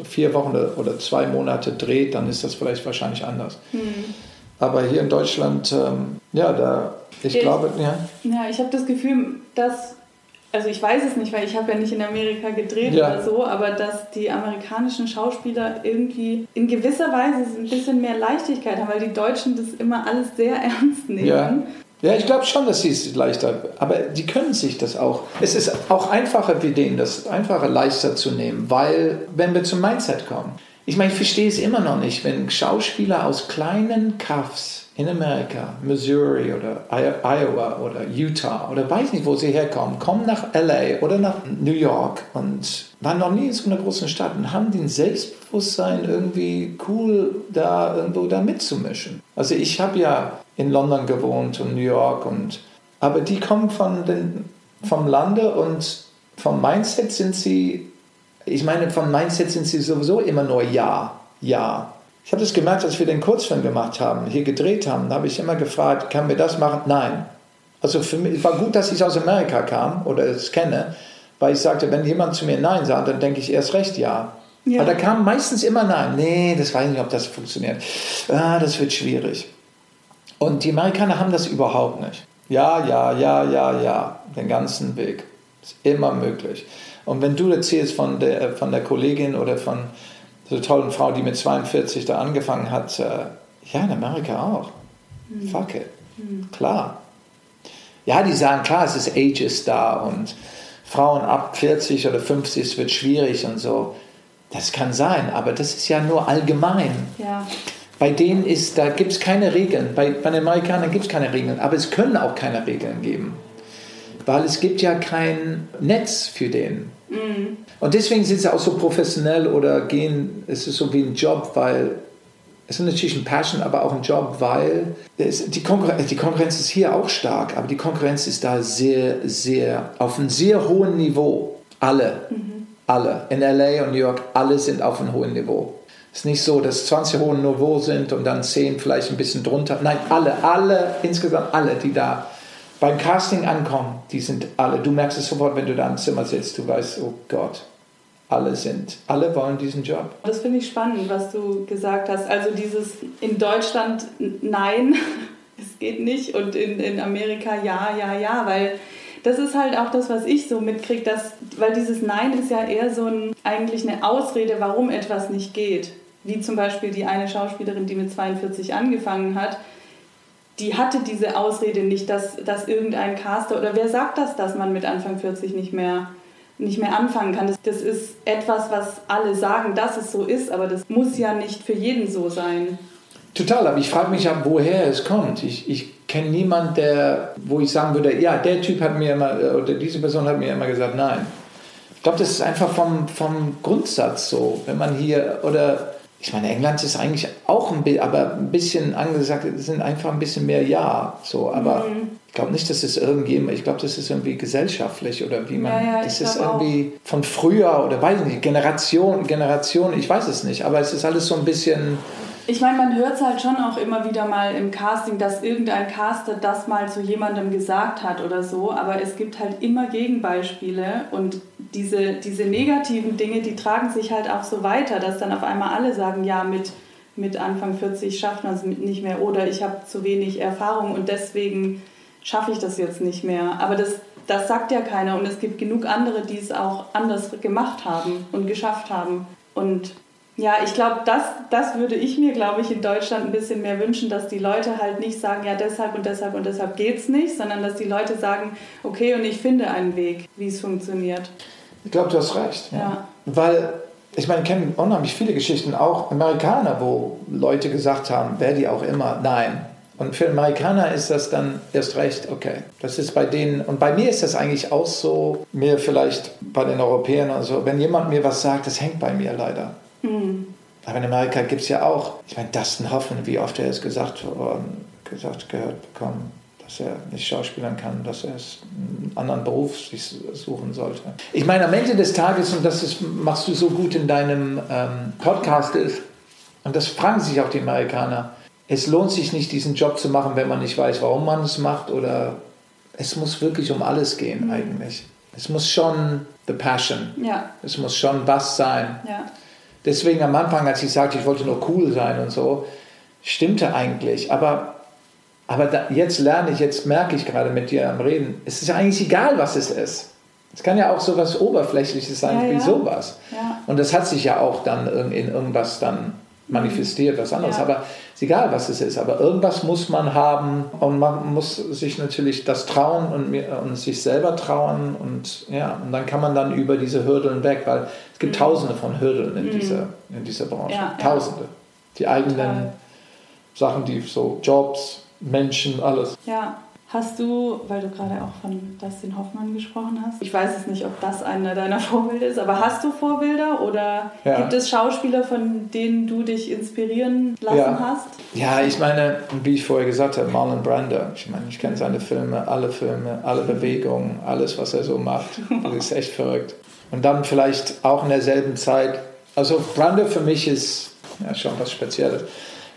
[SPEAKER 2] vier Wochen oder zwei Monate dreht, dann ist das vielleicht wahrscheinlich anders. Mhm. Aber hier in Deutschland, ähm, ja, da, ich, ich glaube, ja.
[SPEAKER 1] Ja, ich habe das Gefühl, dass, also ich weiß es nicht, weil ich habe ja nicht in Amerika gedreht ja. oder so, aber dass die amerikanischen Schauspieler irgendwie in gewisser Weise ein bisschen mehr Leichtigkeit haben, weil die Deutschen das immer alles sehr ernst nehmen.
[SPEAKER 2] Ja. Ja, ich glaube schon, dass sie es leichter, aber die können sich das auch. Es ist auch einfacher für denen, das einfacher leichter zu nehmen, weil, wenn wir zum Mindset kommen, ich meine, ich verstehe es immer noch nicht, wenn Schauspieler aus kleinen Kaffs in Amerika, Missouri oder Iowa oder Utah oder weiß nicht, wo sie herkommen, kommen nach LA oder nach New York und waren noch nie in so einer großen Stadt und haben den Selbstbewusstsein irgendwie cool da irgendwo da mitzumischen. Also ich habe ja in London gewohnt und New York und aber die kommen von den, vom Lande und vom Mindset sind sie, ich meine, vom Mindset sind sie sowieso immer nur ja, ja. Ich habe das gemerkt, als wir den Kurzfilm gemacht haben, hier gedreht haben, da habe ich immer gefragt, kann wir das machen? Nein. Also für mich war gut, dass ich aus Amerika kam oder es kenne, weil ich sagte, wenn jemand zu mir Nein sagt, dann denke ich erst recht Ja. ja. Aber da kam meistens immer Nein. Nee, das weiß ich nicht, ob das funktioniert. Ah, das wird schwierig. Und die Amerikaner haben das überhaupt nicht. Ja, ja, ja, ja, ja, den ganzen Weg. Ist immer möglich. Und wenn du erzählst von der, von der Kollegin oder von so einer tollen Frau, die mit 42 da angefangen hat, äh, ja, in Amerika auch. Mhm. Fuck it. Mhm. Klar. Ja, die sagen, klar, es ist Ages da und Frauen ab 40 oder 50, es wird schwierig und so. Das kann sein, aber das ist ja nur allgemein. Ja. Bei denen ist, da gibt es keine Regeln. Bei, bei den Amerikanern gibt es keine Regeln, aber es können auch keine Regeln geben. Weil es gibt ja kein Netz für den. Mhm. Und deswegen sind sie auch so professionell oder gehen, es ist so wie ein Job, weil es ist natürlich ein Passion, aber auch ein Job, weil die, Konkurrenz, die Konkurrenz ist hier auch stark, aber die Konkurrenz ist da sehr, sehr, auf einem sehr hohen Niveau. Alle, mhm. alle. In LA und New York, alle sind auf einem hohen Niveau. Es ist nicht so, dass 20 hohen Niveau sind und dann 10 vielleicht ein bisschen drunter. Nein, alle, alle, insgesamt alle, die da beim Casting ankommen, die sind alle. Du merkst es sofort, wenn du da im Zimmer sitzt, du weißt, oh Gott, alle sind, alle wollen diesen Job.
[SPEAKER 1] Das finde ich spannend, was du gesagt hast. Also dieses in Deutschland nein, es geht nicht und in, in Amerika ja, ja, ja, weil das ist halt auch das, was ich so mitkriege, weil dieses Nein ist ja eher so ein, eigentlich eine Ausrede, warum etwas nicht geht. Wie zum Beispiel die eine Schauspielerin, die mit 42 angefangen hat, die hatte diese Ausrede nicht, dass, dass irgendein Caster oder wer sagt das, dass man mit Anfang 40 nicht mehr nicht mehr anfangen kann. Das, das ist etwas, was alle sagen, dass es so ist, aber das muss ja nicht für jeden so sein.
[SPEAKER 2] Total, aber ich frage mich ab, woher es kommt. Ich, ich kenne niemanden, der, wo ich sagen würde, ja, der Typ hat mir immer, oder diese Person hat mir immer gesagt, nein. Ich glaube, das ist einfach vom, vom Grundsatz so. Wenn man hier, oder ich meine, England ist eigentlich auch ein bisschen, aber ein bisschen angesagt, es sind einfach ein bisschen mehr Ja. So, aber mhm. ich glaube nicht, dass es irgendjemand, ich glaube, das ist irgendwie gesellschaftlich oder wie man, ja, ja, das ist irgendwie auch. von früher oder weiß nicht, Generation, Generation, ich weiß es nicht, aber es ist alles so ein bisschen
[SPEAKER 1] ich meine, man hört es halt schon auch immer wieder mal im Casting, dass irgendein Caster das mal zu jemandem gesagt hat oder so, aber es gibt halt immer Gegenbeispiele und diese, diese negativen Dinge, die tragen sich halt auch so weiter, dass dann auf einmal alle sagen, ja, mit, mit Anfang 40 schafft man es nicht mehr oder ich habe zu wenig Erfahrung und deswegen schaffe ich das jetzt nicht mehr. Aber das, das sagt ja keiner und es gibt genug andere, die es auch anders gemacht haben und geschafft haben. Und ja, ich glaube, das, das würde ich mir, glaube ich, in Deutschland ein bisschen mehr wünschen, dass die Leute halt nicht sagen, ja, deshalb und deshalb und deshalb geht es nicht, sondern dass die Leute sagen, okay, und ich finde einen Weg, wie es funktioniert.
[SPEAKER 2] Ich glaube, du hast recht. Ja. ja. Weil, ich meine, ich kenne unheimlich viele Geschichten, auch Amerikaner, wo Leute gesagt haben, wer die auch immer, nein. Und für Amerikaner ist das dann erst recht, okay. Das ist bei denen, und bei mir ist das eigentlich auch so, mir vielleicht bei den Europäern, also wenn jemand mir was sagt, das hängt bei mir leider. Mhm. Aber in Amerika gibt es ja auch, ich meine, Dustin Hoffman, wie oft er es gesagt, gesagt gehört bekommen, dass er nicht schauspielern kann, dass er einen anderen Beruf sich suchen sollte. Ich meine, am Ende des Tages, und das ist, machst du so gut in deinem ähm, Podcast, ist, und das fragen sich auch die Amerikaner, es lohnt sich nicht, diesen Job zu machen, wenn man nicht weiß, warum man es macht, oder es muss wirklich um alles gehen mhm. eigentlich. Es muss schon the passion. Ja. Es muss schon was sein. Ja. Deswegen am Anfang, als ich sagte, ich wollte nur cool sein und so, stimmte eigentlich. Aber, aber da, jetzt lerne ich, jetzt merke ich gerade mit dir am Reden, es ist eigentlich egal, was es ist. Es kann ja auch so was Oberflächliches sein ja, wie ja. sowas. Ja. Und das hat sich ja auch dann in irgendwas dann manifestiert, was anderes. Ja. Aber es ist egal, was es ist. Aber irgendwas muss man haben und man muss sich natürlich das trauen und, und sich selber trauen. Und ja, und dann kann man dann über diese Hürdeln weg, weil es gibt mhm. tausende von Hürdeln in, mhm. dieser, in dieser Branche. Ja, tausende. Die eigenen Total. Sachen, die so Jobs, Menschen, alles.
[SPEAKER 1] Ja. Hast du, weil du gerade auch von Dustin Hoffmann gesprochen hast, ich weiß es nicht, ob das einer deiner Vorbilder ist, aber hast du Vorbilder oder ja. gibt es Schauspieler, von denen du dich inspirieren lassen ja. hast?
[SPEAKER 2] Ja, ich meine, wie ich vorher gesagt habe, Marlon Brando. Ich meine, ich kenne seine Filme, alle Filme, alle Bewegungen, alles, was er so macht. Das ist echt verrückt. Und dann vielleicht auch in derselben Zeit, also Brando für mich ist ja, schon was Spezielles,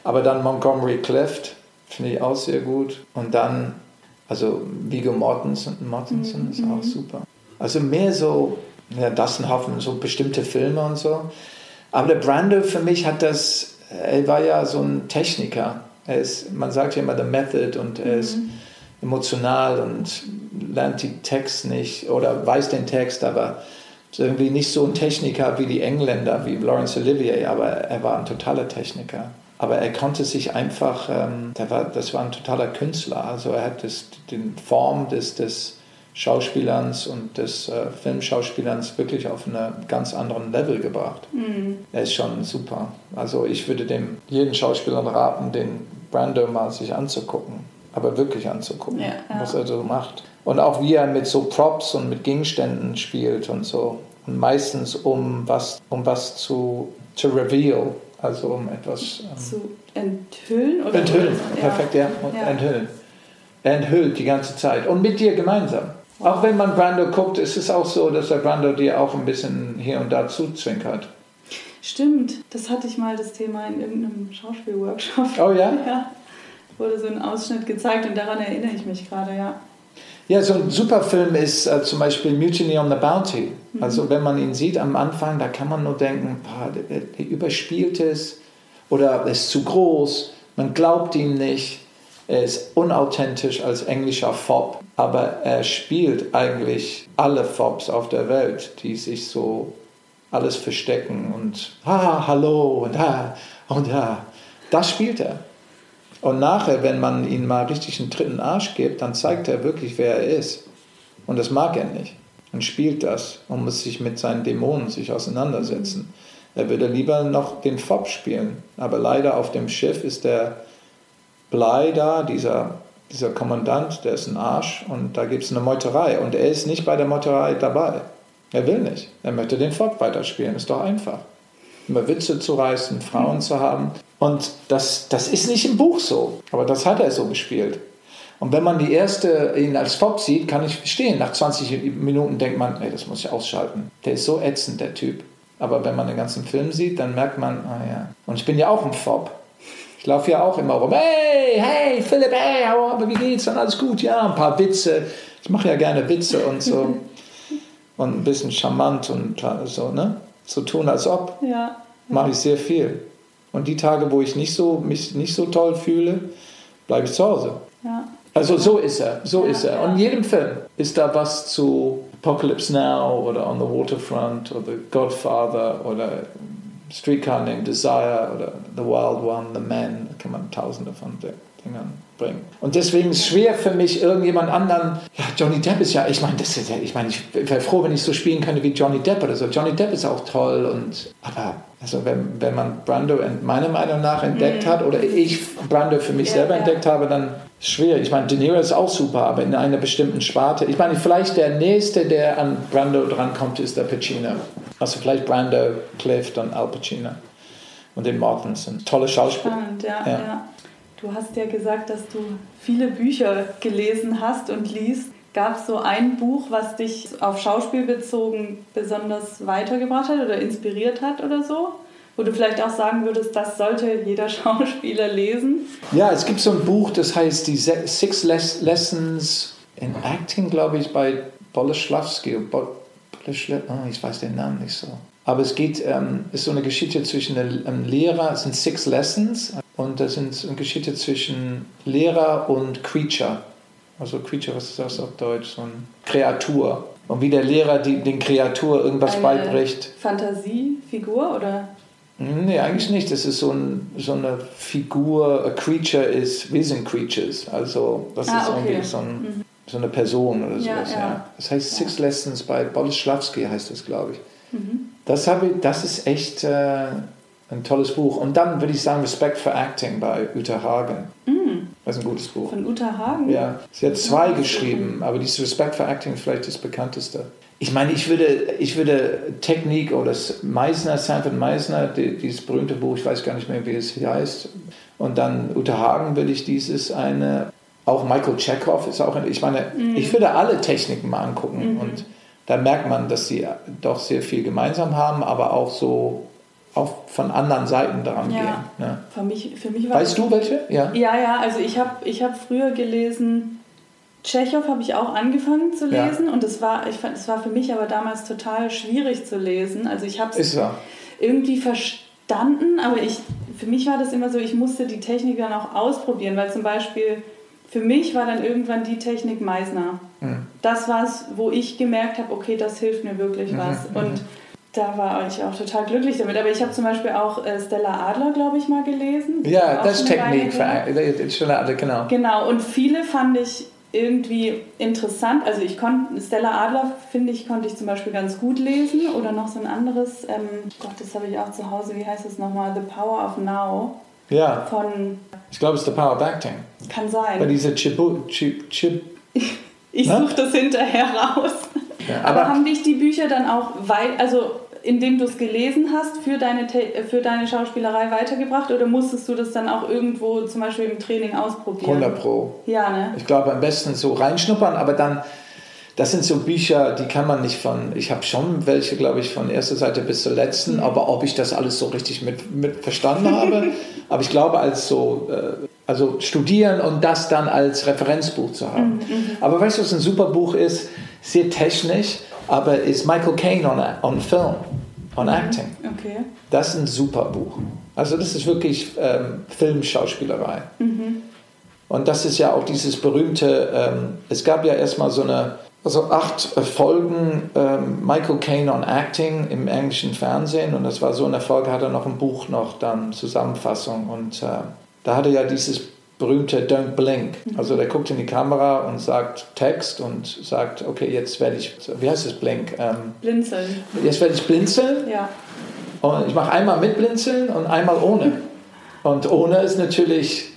[SPEAKER 2] aber dann Montgomery Clift finde ich auch sehr gut. Und dann Also Viggo Mortensen, Mortensen
[SPEAKER 1] Mhm.
[SPEAKER 2] ist auch super. Also mehr so, ja, Dustin Hoffman, so bestimmte Filme und so. Aber der Brando für mich hat das, er war ja so ein Techniker. Er ist, man sagt ja immer The Method und er ist emotional und lernt die Text nicht oder weiß den Text, aber irgendwie nicht so ein Techniker wie die Engländer, wie Laurence Olivier, aber er war ein totaler Techniker. Aber er konnte sich einfach, ähm, war, das war ein totaler Künstler. Also er hat das, den Form des, des Schauspielerns und des äh, Filmschauspielerns wirklich auf einen ganz anderen Level gebracht. Er ist schon super. Also ich würde dem jeden Schauspieler raten, den Brando mal sich anzugucken. Aber wirklich anzugucken,
[SPEAKER 1] Ja, ja.
[SPEAKER 2] was er so macht. Und auch wie er mit so Props und mit Gegenständen spielt und so. Und meistens um was, um was zu, zu reveal, also um etwas ähm,
[SPEAKER 1] Zu enthüllen? Oder
[SPEAKER 2] enthüllen.
[SPEAKER 1] Ja.
[SPEAKER 2] Perfekt, ja. Und
[SPEAKER 1] Ja.
[SPEAKER 2] Enthüllen. Enthüllt die ganze Zeit. Und mit dir gemeinsam. Auch wenn man Brando guckt, ist es auch so, dass der Brando dir auch ein bisschen hier und da zuzwinkert.
[SPEAKER 1] Stimmt, das hatte ich mal das Thema in irgendeinem Schauspielworkshop.
[SPEAKER 2] Oh ja?
[SPEAKER 1] Ja, wurde so ein Ausschnitt gezeigt und daran erinnere ich mich gerade, ja.
[SPEAKER 2] Ja, so ein super Film ist äh, zum Beispiel Mutiny on the Bounty. Also wenn man ihn sieht am Anfang, da kann man nur denken, boah, überspielt es oder er ist zu groß, man glaubt ihm nicht, er ist unauthentisch als englischer Fob, aber er spielt eigentlich alle Fobs auf der Welt, die sich so alles verstecken und ha, hallo und ha und ha. Das spielt er. Und nachher, wenn man ihm mal richtig einen dritten Arsch gibt, dann zeigt er wirklich, wer er ist. Und das mag er nicht. Und spielt das und muss sich mit seinen Dämonen sich auseinandersetzen. Er würde lieber noch den Fob spielen. Aber leider auf dem Schiff ist der Blei da, dieser, dieser Kommandant, der ist ein Arsch und da gibt es eine Meuterei. Und er ist nicht bei der Meuterei dabei. Er will nicht. Er möchte den Fob weiterspielen. Ist doch einfach. Immer Witze zu reißen, Frauen zu haben. Und das, das ist nicht im Buch so. Aber das hat er so gespielt. Und wenn man die erste ihn als Fob sieht, kann ich verstehen. Nach 20 Minuten denkt man, ey, das muss ich ausschalten. Der ist so ätzend, der Typ. Aber wenn man den ganzen Film sieht, dann merkt man, ah ja. Und ich bin ja auch ein Fob. Ich laufe ja auch immer rum. Hey, hey, Philipp, hey, aber wie geht's? Und alles gut? Ja, ein paar Witze. Ich mache ja gerne Witze und so. und ein bisschen charmant und so, ne? So tun, als ob.
[SPEAKER 1] Ja,
[SPEAKER 2] Mache ich sehr viel. Und die Tage, wo ich nicht so, mich nicht so toll fühle, bleibe ich zu Hause.
[SPEAKER 1] ja.
[SPEAKER 2] Also so ist er, so ist er. Und in jedem Film ist da was zu Apocalypse Now oder On the Waterfront oder Godfather oder Streetcar Named Desire oder The Wild One, The Man. Da kann man tausende von Dingern bringen. Und deswegen ist es schwer für mich, irgendjemand anderen, ja, Johnny Depp ist ja, ich meine, das ist ja, ich meine, ich wäre froh, wenn ich so spielen könnte wie Johnny Depp oder so. Johnny Depp ist auch toll und, aber, also wenn, wenn man Brando meiner Meinung nach entdeckt hat oder ich Brando für mich
[SPEAKER 1] Ja,
[SPEAKER 2] selber
[SPEAKER 1] ja.
[SPEAKER 2] entdeckt habe, dann ist schwierig. Ich meine, De Niro ist auch super, aber in einer bestimmten Sparte. Ich meine, vielleicht der Nächste, der an Brando drankommt, ist der Pacino. Also vielleicht Brando, Clift und Al Pacino und den Mortensen. Tolle Schauspieler.
[SPEAKER 1] Spannend, ja,
[SPEAKER 2] Ja.
[SPEAKER 1] ja. Du hast ja gesagt, dass du viele Bücher gelesen hast und liest. Gab es so ein Buch, was dich auf Schauspiel bezogen besonders weitergebracht hat oder inspiriert hat oder so? Wo du vielleicht auch sagen würdest, das sollte jeder Schauspieler lesen?
[SPEAKER 2] Ja, es gibt so ein Buch, das heißt die Six Les Lessons in Acting, glaube ich, bei Boleslawski. Bo oh, ich weiß den Namen nicht so. Aber es geht, ähm, ist so eine Geschichte zwischen einem Lehrer, es sind Six Lessons und das sind eine Geschichte zwischen Lehrer und Creature. Also Creature, was ist das auf Deutsch? So eine Kreatur. Und wie der Lehrer die, den Kreatur irgendwas
[SPEAKER 1] Eine
[SPEAKER 2] beibringt.
[SPEAKER 1] Fantasiefigur oder?
[SPEAKER 2] Nee, eigentlich nicht. Das ist so, ein, so eine Figur, a creature ist, wir sind creatures. Also das
[SPEAKER 1] Ah,
[SPEAKER 2] ist
[SPEAKER 1] okay.
[SPEAKER 2] irgendwie so, ein, so eine Person oder
[SPEAKER 1] Ja,
[SPEAKER 2] sowas. Ja,
[SPEAKER 1] ja.
[SPEAKER 2] Das heißt Six Lessons bei Boleslawski heißt das, glaube ich.
[SPEAKER 1] Mhm.
[SPEAKER 2] Das, habe ich, das ist echt äh, ein tolles Buch. Und dann würde ich sagen Respect for Acting bei Uta Hagen. Das ist ein gutes Buch.
[SPEAKER 1] Mhm. Von Uta Hagen?
[SPEAKER 2] Ja, sie hat zwei geschrieben, aber dieses Respect for Acting ist vielleicht das bekannteste. Ich meine, ich würde, ich würde Technik oder Meisner, Sanford Meisner, die, dieses berühmte Buch, ich weiß gar nicht mehr, wie es hier heißt. Und dann Uta Hagen würde ich dieses eine, auch Michael Chekhov ist auch, ich meine, ich würde alle Techniken mal angucken und da merkt man, dass sie doch sehr viel gemeinsam haben, aber auch so auch von anderen Seiten daran
[SPEAKER 1] Ja.
[SPEAKER 2] gehen. Ne?
[SPEAKER 1] Für mich, für mich
[SPEAKER 2] Weißt du welche? Ja.
[SPEAKER 1] Ja, ja, also ich habe ich hab früher gelesen Tschechow habe ich auch angefangen zu lesen ja. und es war, ich fand, es war für mich aber damals total schwierig zu lesen. Also ich habe es irgendwie verstanden, aber ich, für mich war das immer so, ich musste die Technik dann auch ausprobieren, weil zum Beispiel für mich war dann irgendwann die Technik Meisner. Mhm. Das war es, wo ich gemerkt habe, okay, das hilft mir wirklich mhm. was. Mhm. Und da war ich auch total glücklich damit. Aber ich habe zum Beispiel auch äh, Stella Adler, glaube ich, mal gelesen.
[SPEAKER 2] Ja, das ist Technik. Für, Stella Adler, genau.
[SPEAKER 1] Genau, und viele fand ich irgendwie interessant. Also ich konnte, Stella Adler, finde ich, konnte ich zum Beispiel ganz gut lesen. Oder noch so ein anderes, ähm, Gott, das habe ich auch zu Hause, wie heißt das nochmal? The Power of Now.
[SPEAKER 2] Ja.
[SPEAKER 1] Von.
[SPEAKER 2] Ich glaube, es ist The Power of Acting.
[SPEAKER 1] Kann sein.
[SPEAKER 2] Bei dieser Chibu, Chib, Chib,
[SPEAKER 1] ich suche das hinterher raus. Ja, aber, aber, haben dich die Bücher dann auch weit, also indem du es gelesen hast, für deine, für deine Schauspielerei weitergebracht oder musstest du das dann auch irgendwo zum Beispiel im Training ausprobieren?
[SPEAKER 2] 100 Pro.
[SPEAKER 1] Ja, ne?
[SPEAKER 2] Ich glaube am besten so reinschnuppern, aber dann, das sind so Bücher, die kann man nicht von, ich habe schon welche, glaube ich, von erster Seite bis zur letzten, mhm. aber ob ich das alles so richtig mit, mit verstanden habe, aber ich glaube als so, äh, also studieren und das dann als Referenzbuch zu haben. Mhm, mhm. aber weißt du, was ein super Buch ist? Sehr technisch, aber ist Michael Caine on, on Film, on Acting.
[SPEAKER 1] Okay.
[SPEAKER 2] Das ist ein super Buch. Also das ist wirklich ähm, Filmschauspielerei. Mhm. Und das ist ja auch dieses berühmte, ähm, es gab ja erstmal so eine, also acht Folgen ähm, Michael Caine on Acting im englischen Fernsehen und das war so ein Erfolg, hat er noch ein Buch noch dann Zusammenfassung und äh, da hatte er ja dieses berühmte Don't Blink. Also der guckt in die Kamera und sagt Text und sagt, okay, jetzt werde ich, wie heißt es Blink?
[SPEAKER 1] Ähm, blinzeln.
[SPEAKER 2] Jetzt werde ich blinzeln.
[SPEAKER 1] Ja.
[SPEAKER 2] Und ich mache einmal mit blinzeln und einmal ohne. Und ohne ist natürlich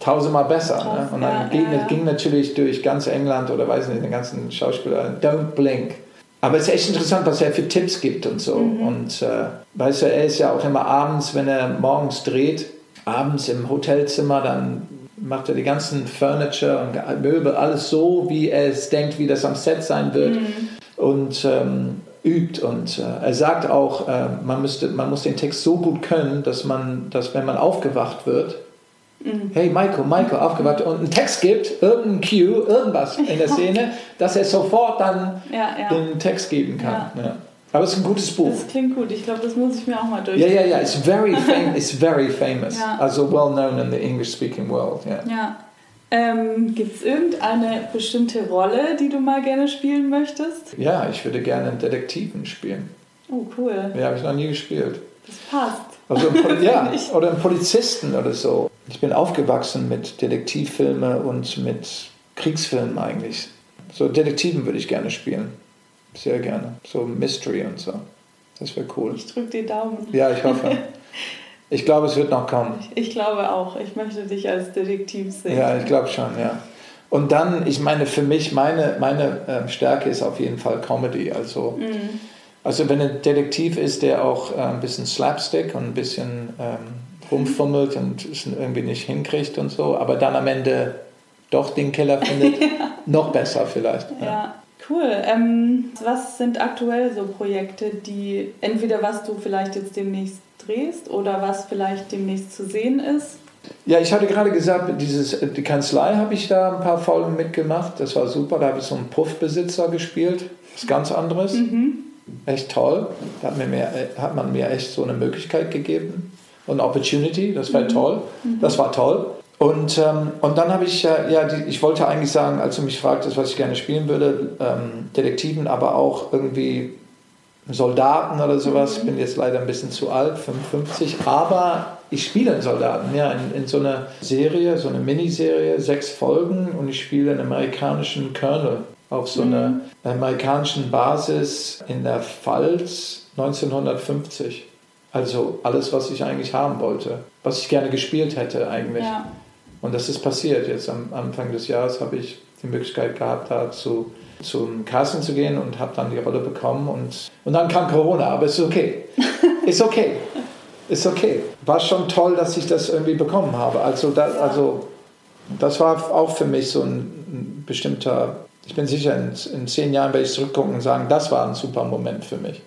[SPEAKER 2] tausendmal besser. ne? Und dann ja, ging, ja. ging, natürlich durch ganz England oder weiß nicht, den ganzen Schauspieler, Don't Blink. Aber es ist echt interessant, was er für Tipps gibt und so. Mhm. Und äh, weißt du, er ist ja auch immer abends, wenn er morgens dreht, abends im Hotelzimmer, dann macht er die ganzen Furniture und Möbel, alles so, wie er es denkt, wie das am Set sein wird. Mhm. Und ähm, übt. Und äh, er sagt auch, äh, man, müsste, man muss den Text so gut können, dass man, dass wenn man aufgewacht wird, mhm. hey Michael, Michael, aufgewacht und einen Text gibt, irgendein Cue, irgendwas in der Szene, dass er sofort dann
[SPEAKER 1] ja, ja.
[SPEAKER 2] den Text geben kann. Ja. Aber es ist ein gutes Buch.
[SPEAKER 1] Das klingt gut. Ich glaube, das muss ich mir auch mal durchlesen.
[SPEAKER 2] Ja, ja, ja. It's very, fam it's very famous. Ja. Also well known in the English-speaking world. Yeah.
[SPEAKER 1] Ja. Ähm, Gibt es irgendeine bestimmte Rolle, die du mal gerne spielen möchtest?
[SPEAKER 2] Ja, ich würde gerne einen Detektiven spielen.
[SPEAKER 1] Oh, cool.
[SPEAKER 2] Ja, habe ich noch nie gespielt.
[SPEAKER 1] Das passt.
[SPEAKER 2] Also, ja, oder einen Polizisten oder so. Ich bin aufgewachsen mit Detektivfilmen und mit Kriegsfilmen eigentlich. So Detektiven würde ich gerne spielen. Sehr gerne. So Mystery und so. Das wäre cool.
[SPEAKER 1] Ich drücke die Daumen.
[SPEAKER 2] Ja, ich hoffe. Ich glaube, es wird noch kommen.
[SPEAKER 1] Ich, ich glaube auch. Ich möchte dich als Detektiv sehen.
[SPEAKER 2] Ja, ich glaube schon, ja. Und dann, ich meine, für mich, meine, meine ähm, Stärke ist auf jeden Fall Comedy. Also, mhm. also wenn ein Detektiv ist, der auch äh, ein bisschen Slapstick und ein bisschen ähm, rumfummelt und es irgendwie nicht hinkriegt und so, aber dann am Ende doch den Killer findet, ja. noch besser vielleicht.
[SPEAKER 1] ja. ja. Cool. Ähm, was sind aktuell so Projekte, die entweder was du vielleicht jetzt demnächst drehst oder was vielleicht demnächst zu sehen ist?
[SPEAKER 2] Ja, ich hatte gerade gesagt, dieses, die Kanzlei habe ich da ein paar Folgen mitgemacht. Das war super. Da habe ich so einen Puffbesitzer gespielt. Was ganz anderes. Mhm. Echt toll. Da hat, mir mehr, hat man mir echt so eine Möglichkeit gegeben. Und Opportunity, das war mhm. toll. Mhm. Das war toll. Und, ähm, und dann habe ich ja, ja die, ich wollte eigentlich sagen, als du mich fragtest, was ich gerne spielen würde, ähm, Detektiven, aber auch irgendwie Soldaten oder sowas. Ich bin jetzt leider ein bisschen zu alt, 55, aber ich spiele einen Soldaten, ja, in, in so einer Serie, so eine Miniserie, sechs Folgen und ich spiele einen amerikanischen Colonel auf so einer mhm. amerikanischen Basis in der Pfalz 1950. Also alles, was ich eigentlich haben wollte, was ich gerne gespielt hätte eigentlich. Ja. Und das ist passiert. Jetzt am Anfang des Jahres habe ich die Möglichkeit gehabt, da zu, zum Casting zu gehen und habe dann die Rolle bekommen. Und, und dann kam Corona, aber es ist okay. Ist okay. Ist okay. War schon toll, dass ich das irgendwie bekommen habe. Also, da, also das war auch für mich so ein, bestimmter, ich bin sicher, in, in, zehn Jahren werde ich zurückgucken und sagen, das war ein super Moment für mich,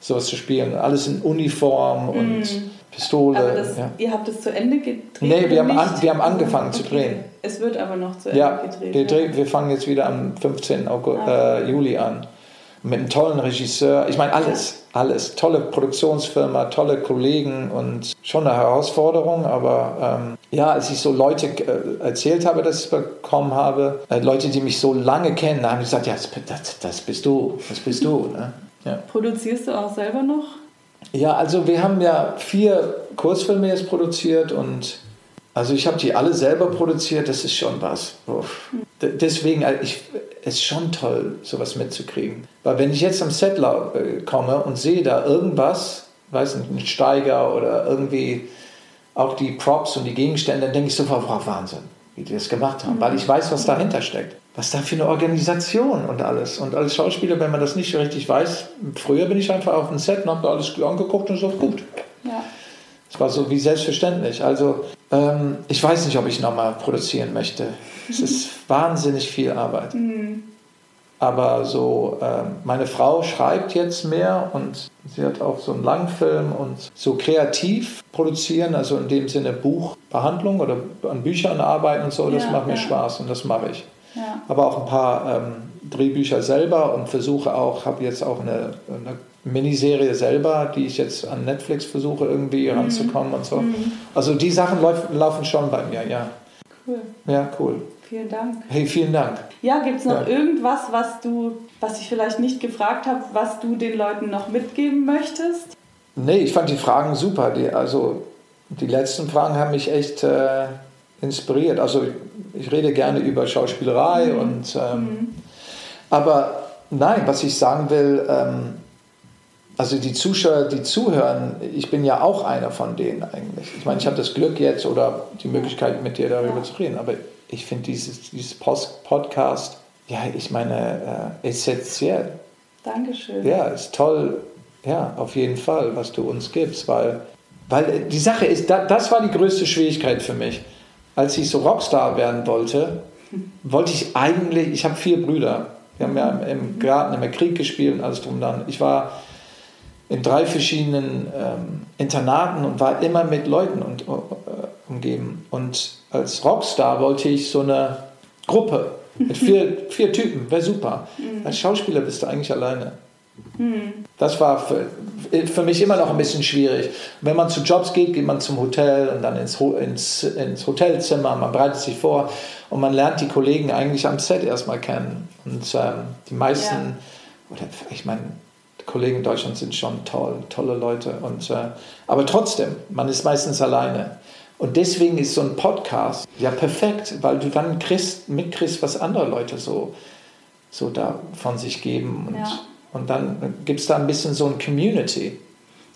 [SPEAKER 2] sowas zu spielen. Alles in Uniform und mm. Pistole.
[SPEAKER 1] Aber das,
[SPEAKER 2] ja.
[SPEAKER 1] ihr habt es zu Ende gedreht?
[SPEAKER 2] Nee, wir haben, an, wir haben angefangen
[SPEAKER 1] okay.
[SPEAKER 2] zu drehen.
[SPEAKER 1] Es wird aber noch zu Ende
[SPEAKER 2] Ja,
[SPEAKER 1] gedreht.
[SPEAKER 2] wir, drehen, wir fangen jetzt wieder am 15. August,
[SPEAKER 1] Ah.
[SPEAKER 2] äh, Juli an. Mit einem tollen Regisseur. Ich meine, alles, alles. Tolle Produktionsfirma, tolle Kollegen und schon eine Herausforderung. Aber ähm, ja, als ich so Leute äh, erzählt habe, dass ich es bekommen habe, äh, Leute, die mich so lange kennen, haben gesagt: Ja, das, das, das bist du, das bist du. Ne? Ja.
[SPEAKER 1] Produzierst du auch selber noch?
[SPEAKER 2] Ja, also wir haben ja vier Kurzfilme jetzt produziert und also ich habe die alle selber produziert, das ist schon was. Uff. Deswegen, äh, ich, es ist schon toll, sowas mitzukriegen. Weil wenn ich jetzt am Set äh, komme und sehe da irgendwas, weiß nicht, einen Steiger oder irgendwie auch die Props und die Gegenstände, dann denke ich sofort, wow, Wahnsinn, wie die das gemacht haben. Weil ich weiß, was dahinter steckt. Was da für eine Organisation und alles. Und als Schauspieler, wenn man das nicht so richtig weiß, früher bin ich einfach auf dem Set und habe da alles angeguckt und so, gut.
[SPEAKER 1] Ja.
[SPEAKER 2] Es war so wie selbstverständlich. Also ähm, ich weiß nicht, ob ich nochmal produzieren möchte. Es ist wahnsinnig viel Arbeit. Aber so, ähm, meine Frau schreibt jetzt mehr und sie hat auch so einen Langfilm und so kreativ produzieren, also in dem Sinne Buchbehandlung oder an Büchern arbeiten und so, das
[SPEAKER 1] Ja,
[SPEAKER 2] macht mir
[SPEAKER 1] ja.
[SPEAKER 2] Spaß und das mache ich.
[SPEAKER 1] Ja.
[SPEAKER 2] Aber auch ein paar ähm, Drehbücher selber und versuche auch, habe jetzt auch eine, eine Miniserie selber, die ich jetzt an Netflix versuche irgendwie ranzukommen und so. Also die Sachen lauf, laufen schon bei mir, ja.
[SPEAKER 1] Cool.
[SPEAKER 2] Ja, cool.
[SPEAKER 1] Vielen Dank.
[SPEAKER 2] Hey, vielen Dank.
[SPEAKER 1] Ja, gibt es noch
[SPEAKER 2] Ja.
[SPEAKER 1] irgendwas, was du, was ich vielleicht nicht gefragt habe, was du den Leuten noch mitgeben möchtest?
[SPEAKER 2] Nee, ich fand die Fragen super. Die, also die letzten Fragen haben mich echt äh, inspiriert. Also ich rede gerne über Schauspielerei und ähm, aber nein, was ich sagen will, ähm, also die Zuschauer, die zuhören, ich bin ja auch einer von denen eigentlich. Ich meine, ich habe das Glück jetzt oder die Möglichkeit, mit dir darüber
[SPEAKER 1] Ja.
[SPEAKER 2] zu reden, aber ich finde dieses, dieses Post Podcast, ja, ich meine, äh, essentiell.
[SPEAKER 1] Dankeschön.
[SPEAKER 2] Ja, ist toll. Ja, auf jeden Fall, was du uns gibst, weil, weil die Sache ist, da, das war die größte Schwierigkeit für mich. Als ich so Rockstar werden wollte, wollte ich eigentlich, ich habe vier Brüder. Wir haben ja im, Garten im Krieg gespielt und alles drum und dran. Ich war in drei verschiedenen ähm, Internaten und war immer mit Leuten und, äh, umgeben. Und als Rockstar wollte ich so eine Gruppe mit vier, vier Typen, wäre super. Als Schauspieler bist du eigentlich alleine. Das war für, für mich immer noch ein bisschen schwierig. Wenn man zu Jobs geht, geht man zum Hotel und dann ins, ins, ins Hotelzimmer, man bereitet sich vor und man lernt die Kollegen eigentlich am Set erstmal kennen. Und ähm, die meisten, oder ich meine, Kollegen in Deutschland sind schon toll, tolle Leute. Und, äh, aber trotzdem, man ist meistens alleine. Und deswegen ist so ein Podcast ja perfekt, weil du dann kriegst, mitkriegst, was andere Leute so, so da von sich geben. Und,
[SPEAKER 1] Ja.
[SPEAKER 2] Und dann gibt es da ein bisschen so ein Community.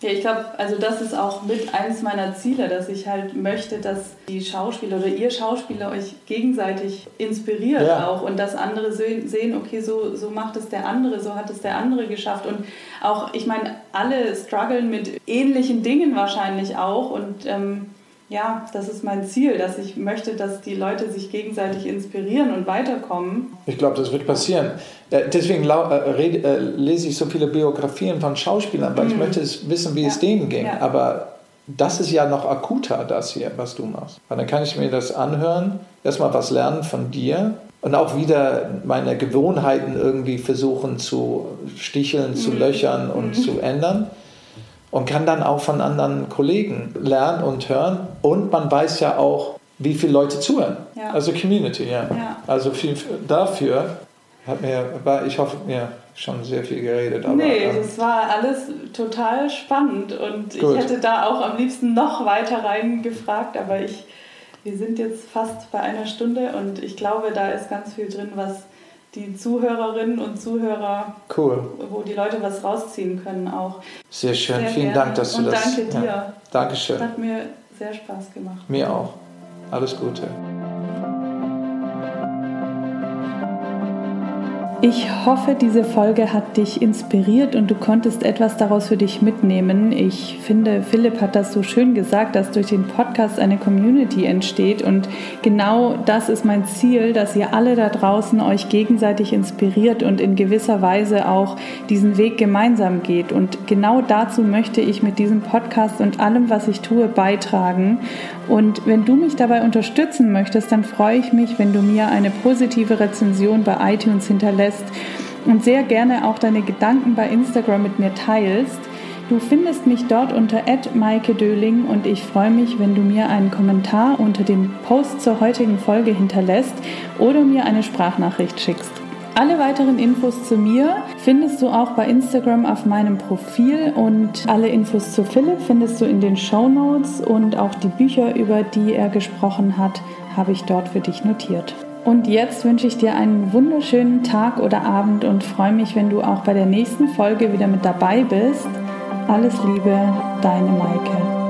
[SPEAKER 1] Ja, ich glaube, also das ist auch mit eines meiner Ziele, dass ich halt möchte, dass die Schauspieler oder ihr Schauspieler euch gegenseitig inspiriert
[SPEAKER 2] Ja.
[SPEAKER 1] auch und dass andere se- sehen, okay, so, so macht es der andere, so hat es der andere geschafft. Und auch, ich meine, alle strugglen mit ähnlichen Dingen wahrscheinlich auch und ähm, ja, das ist mein Ziel, dass ich möchte, dass die Leute sich gegenseitig inspirieren und weiterkommen.
[SPEAKER 2] Ich glaube, das wird passieren. Äh, Deswegen äh, äh, lese ich so viele Biografien von Schauspielern, weil ich möchte es wissen, wie es
[SPEAKER 1] Mhm. Ja.
[SPEAKER 2] denen ging.
[SPEAKER 1] Ja.
[SPEAKER 2] Aber das ist ja noch akuter, das hier, was du machst. Weil dann kann ich mir das anhören, erstmal was lernen von dir und auch wieder meine Gewohnheiten irgendwie versuchen zu sticheln,
[SPEAKER 1] Mhm.
[SPEAKER 2] zu löchern und zu ändern. Und kann dann auch von anderen Kollegen lernen und hören. Und man weiß ja auch, wie viele Leute zuhören.
[SPEAKER 1] Ja.
[SPEAKER 2] Also Community, ja.
[SPEAKER 1] Ja.
[SPEAKER 2] Also viel dafür hat mir, war, ich hoffe, mir schon sehr viel geredet. Aber,
[SPEAKER 1] nee,
[SPEAKER 2] ähm,
[SPEAKER 1] das war alles total spannend und
[SPEAKER 2] Gut.
[SPEAKER 1] ich hätte da auch am liebsten noch weiter rein gefragt, aber ich, wir sind jetzt fast bei einer Stunde und ich glaube, da ist ganz viel drin, was die Zuhörerinnen und Zuhörer,
[SPEAKER 2] cool.
[SPEAKER 1] wo die Leute was rausziehen können auch.
[SPEAKER 2] Sehr schön.
[SPEAKER 1] Sehr
[SPEAKER 2] Vielen
[SPEAKER 1] gerne.
[SPEAKER 2] Dank, dass du
[SPEAKER 1] Und
[SPEAKER 2] das.
[SPEAKER 1] danke dir.
[SPEAKER 2] Ja, Dankeschön.
[SPEAKER 1] Hat mir sehr Spaß gemacht.
[SPEAKER 2] Mir auch. Alles Gute.
[SPEAKER 1] Ich hoffe, diese Folge hat dich inspiriert und du konntest etwas daraus für dich mitnehmen. Ich finde, Philipp hat das so schön gesagt, dass durch den Podcast eine Community entsteht und genau das ist mein Ziel, dass ihr alle da draußen euch gegenseitig inspiriert und in gewisser Weise auch diesen Weg gemeinsam geht. Und genau dazu möchte ich mit diesem Podcast und allem, was ich tue, beitragen. Und wenn du mich dabei unterstützen möchtest, dann freue ich mich, wenn du mir eine positive Rezension bei iTunes hinterlässt und sehr gerne auch deine Gedanken bei Instagram mit mir teilst. Du findest mich dort unter Maike Döling und ich freue mich, wenn du mir einen Kommentar unter dem Post zur heutigen Folge hinterlässt oder mir eine Sprachnachricht schickst. Alle weiteren Infos zu mir findest du auch bei Instagram auf meinem Profil und alle Infos zu Philipp findest du in den Show Notes und auch die Bücher, über die er gesprochen hat, habe ich dort für dich notiert. Und jetzt wünsche ich dir einen wunderschönen Tag oder Abend und freue mich, wenn du auch bei der nächsten Folge wieder mit dabei bist. Alles Liebe, deine Maike.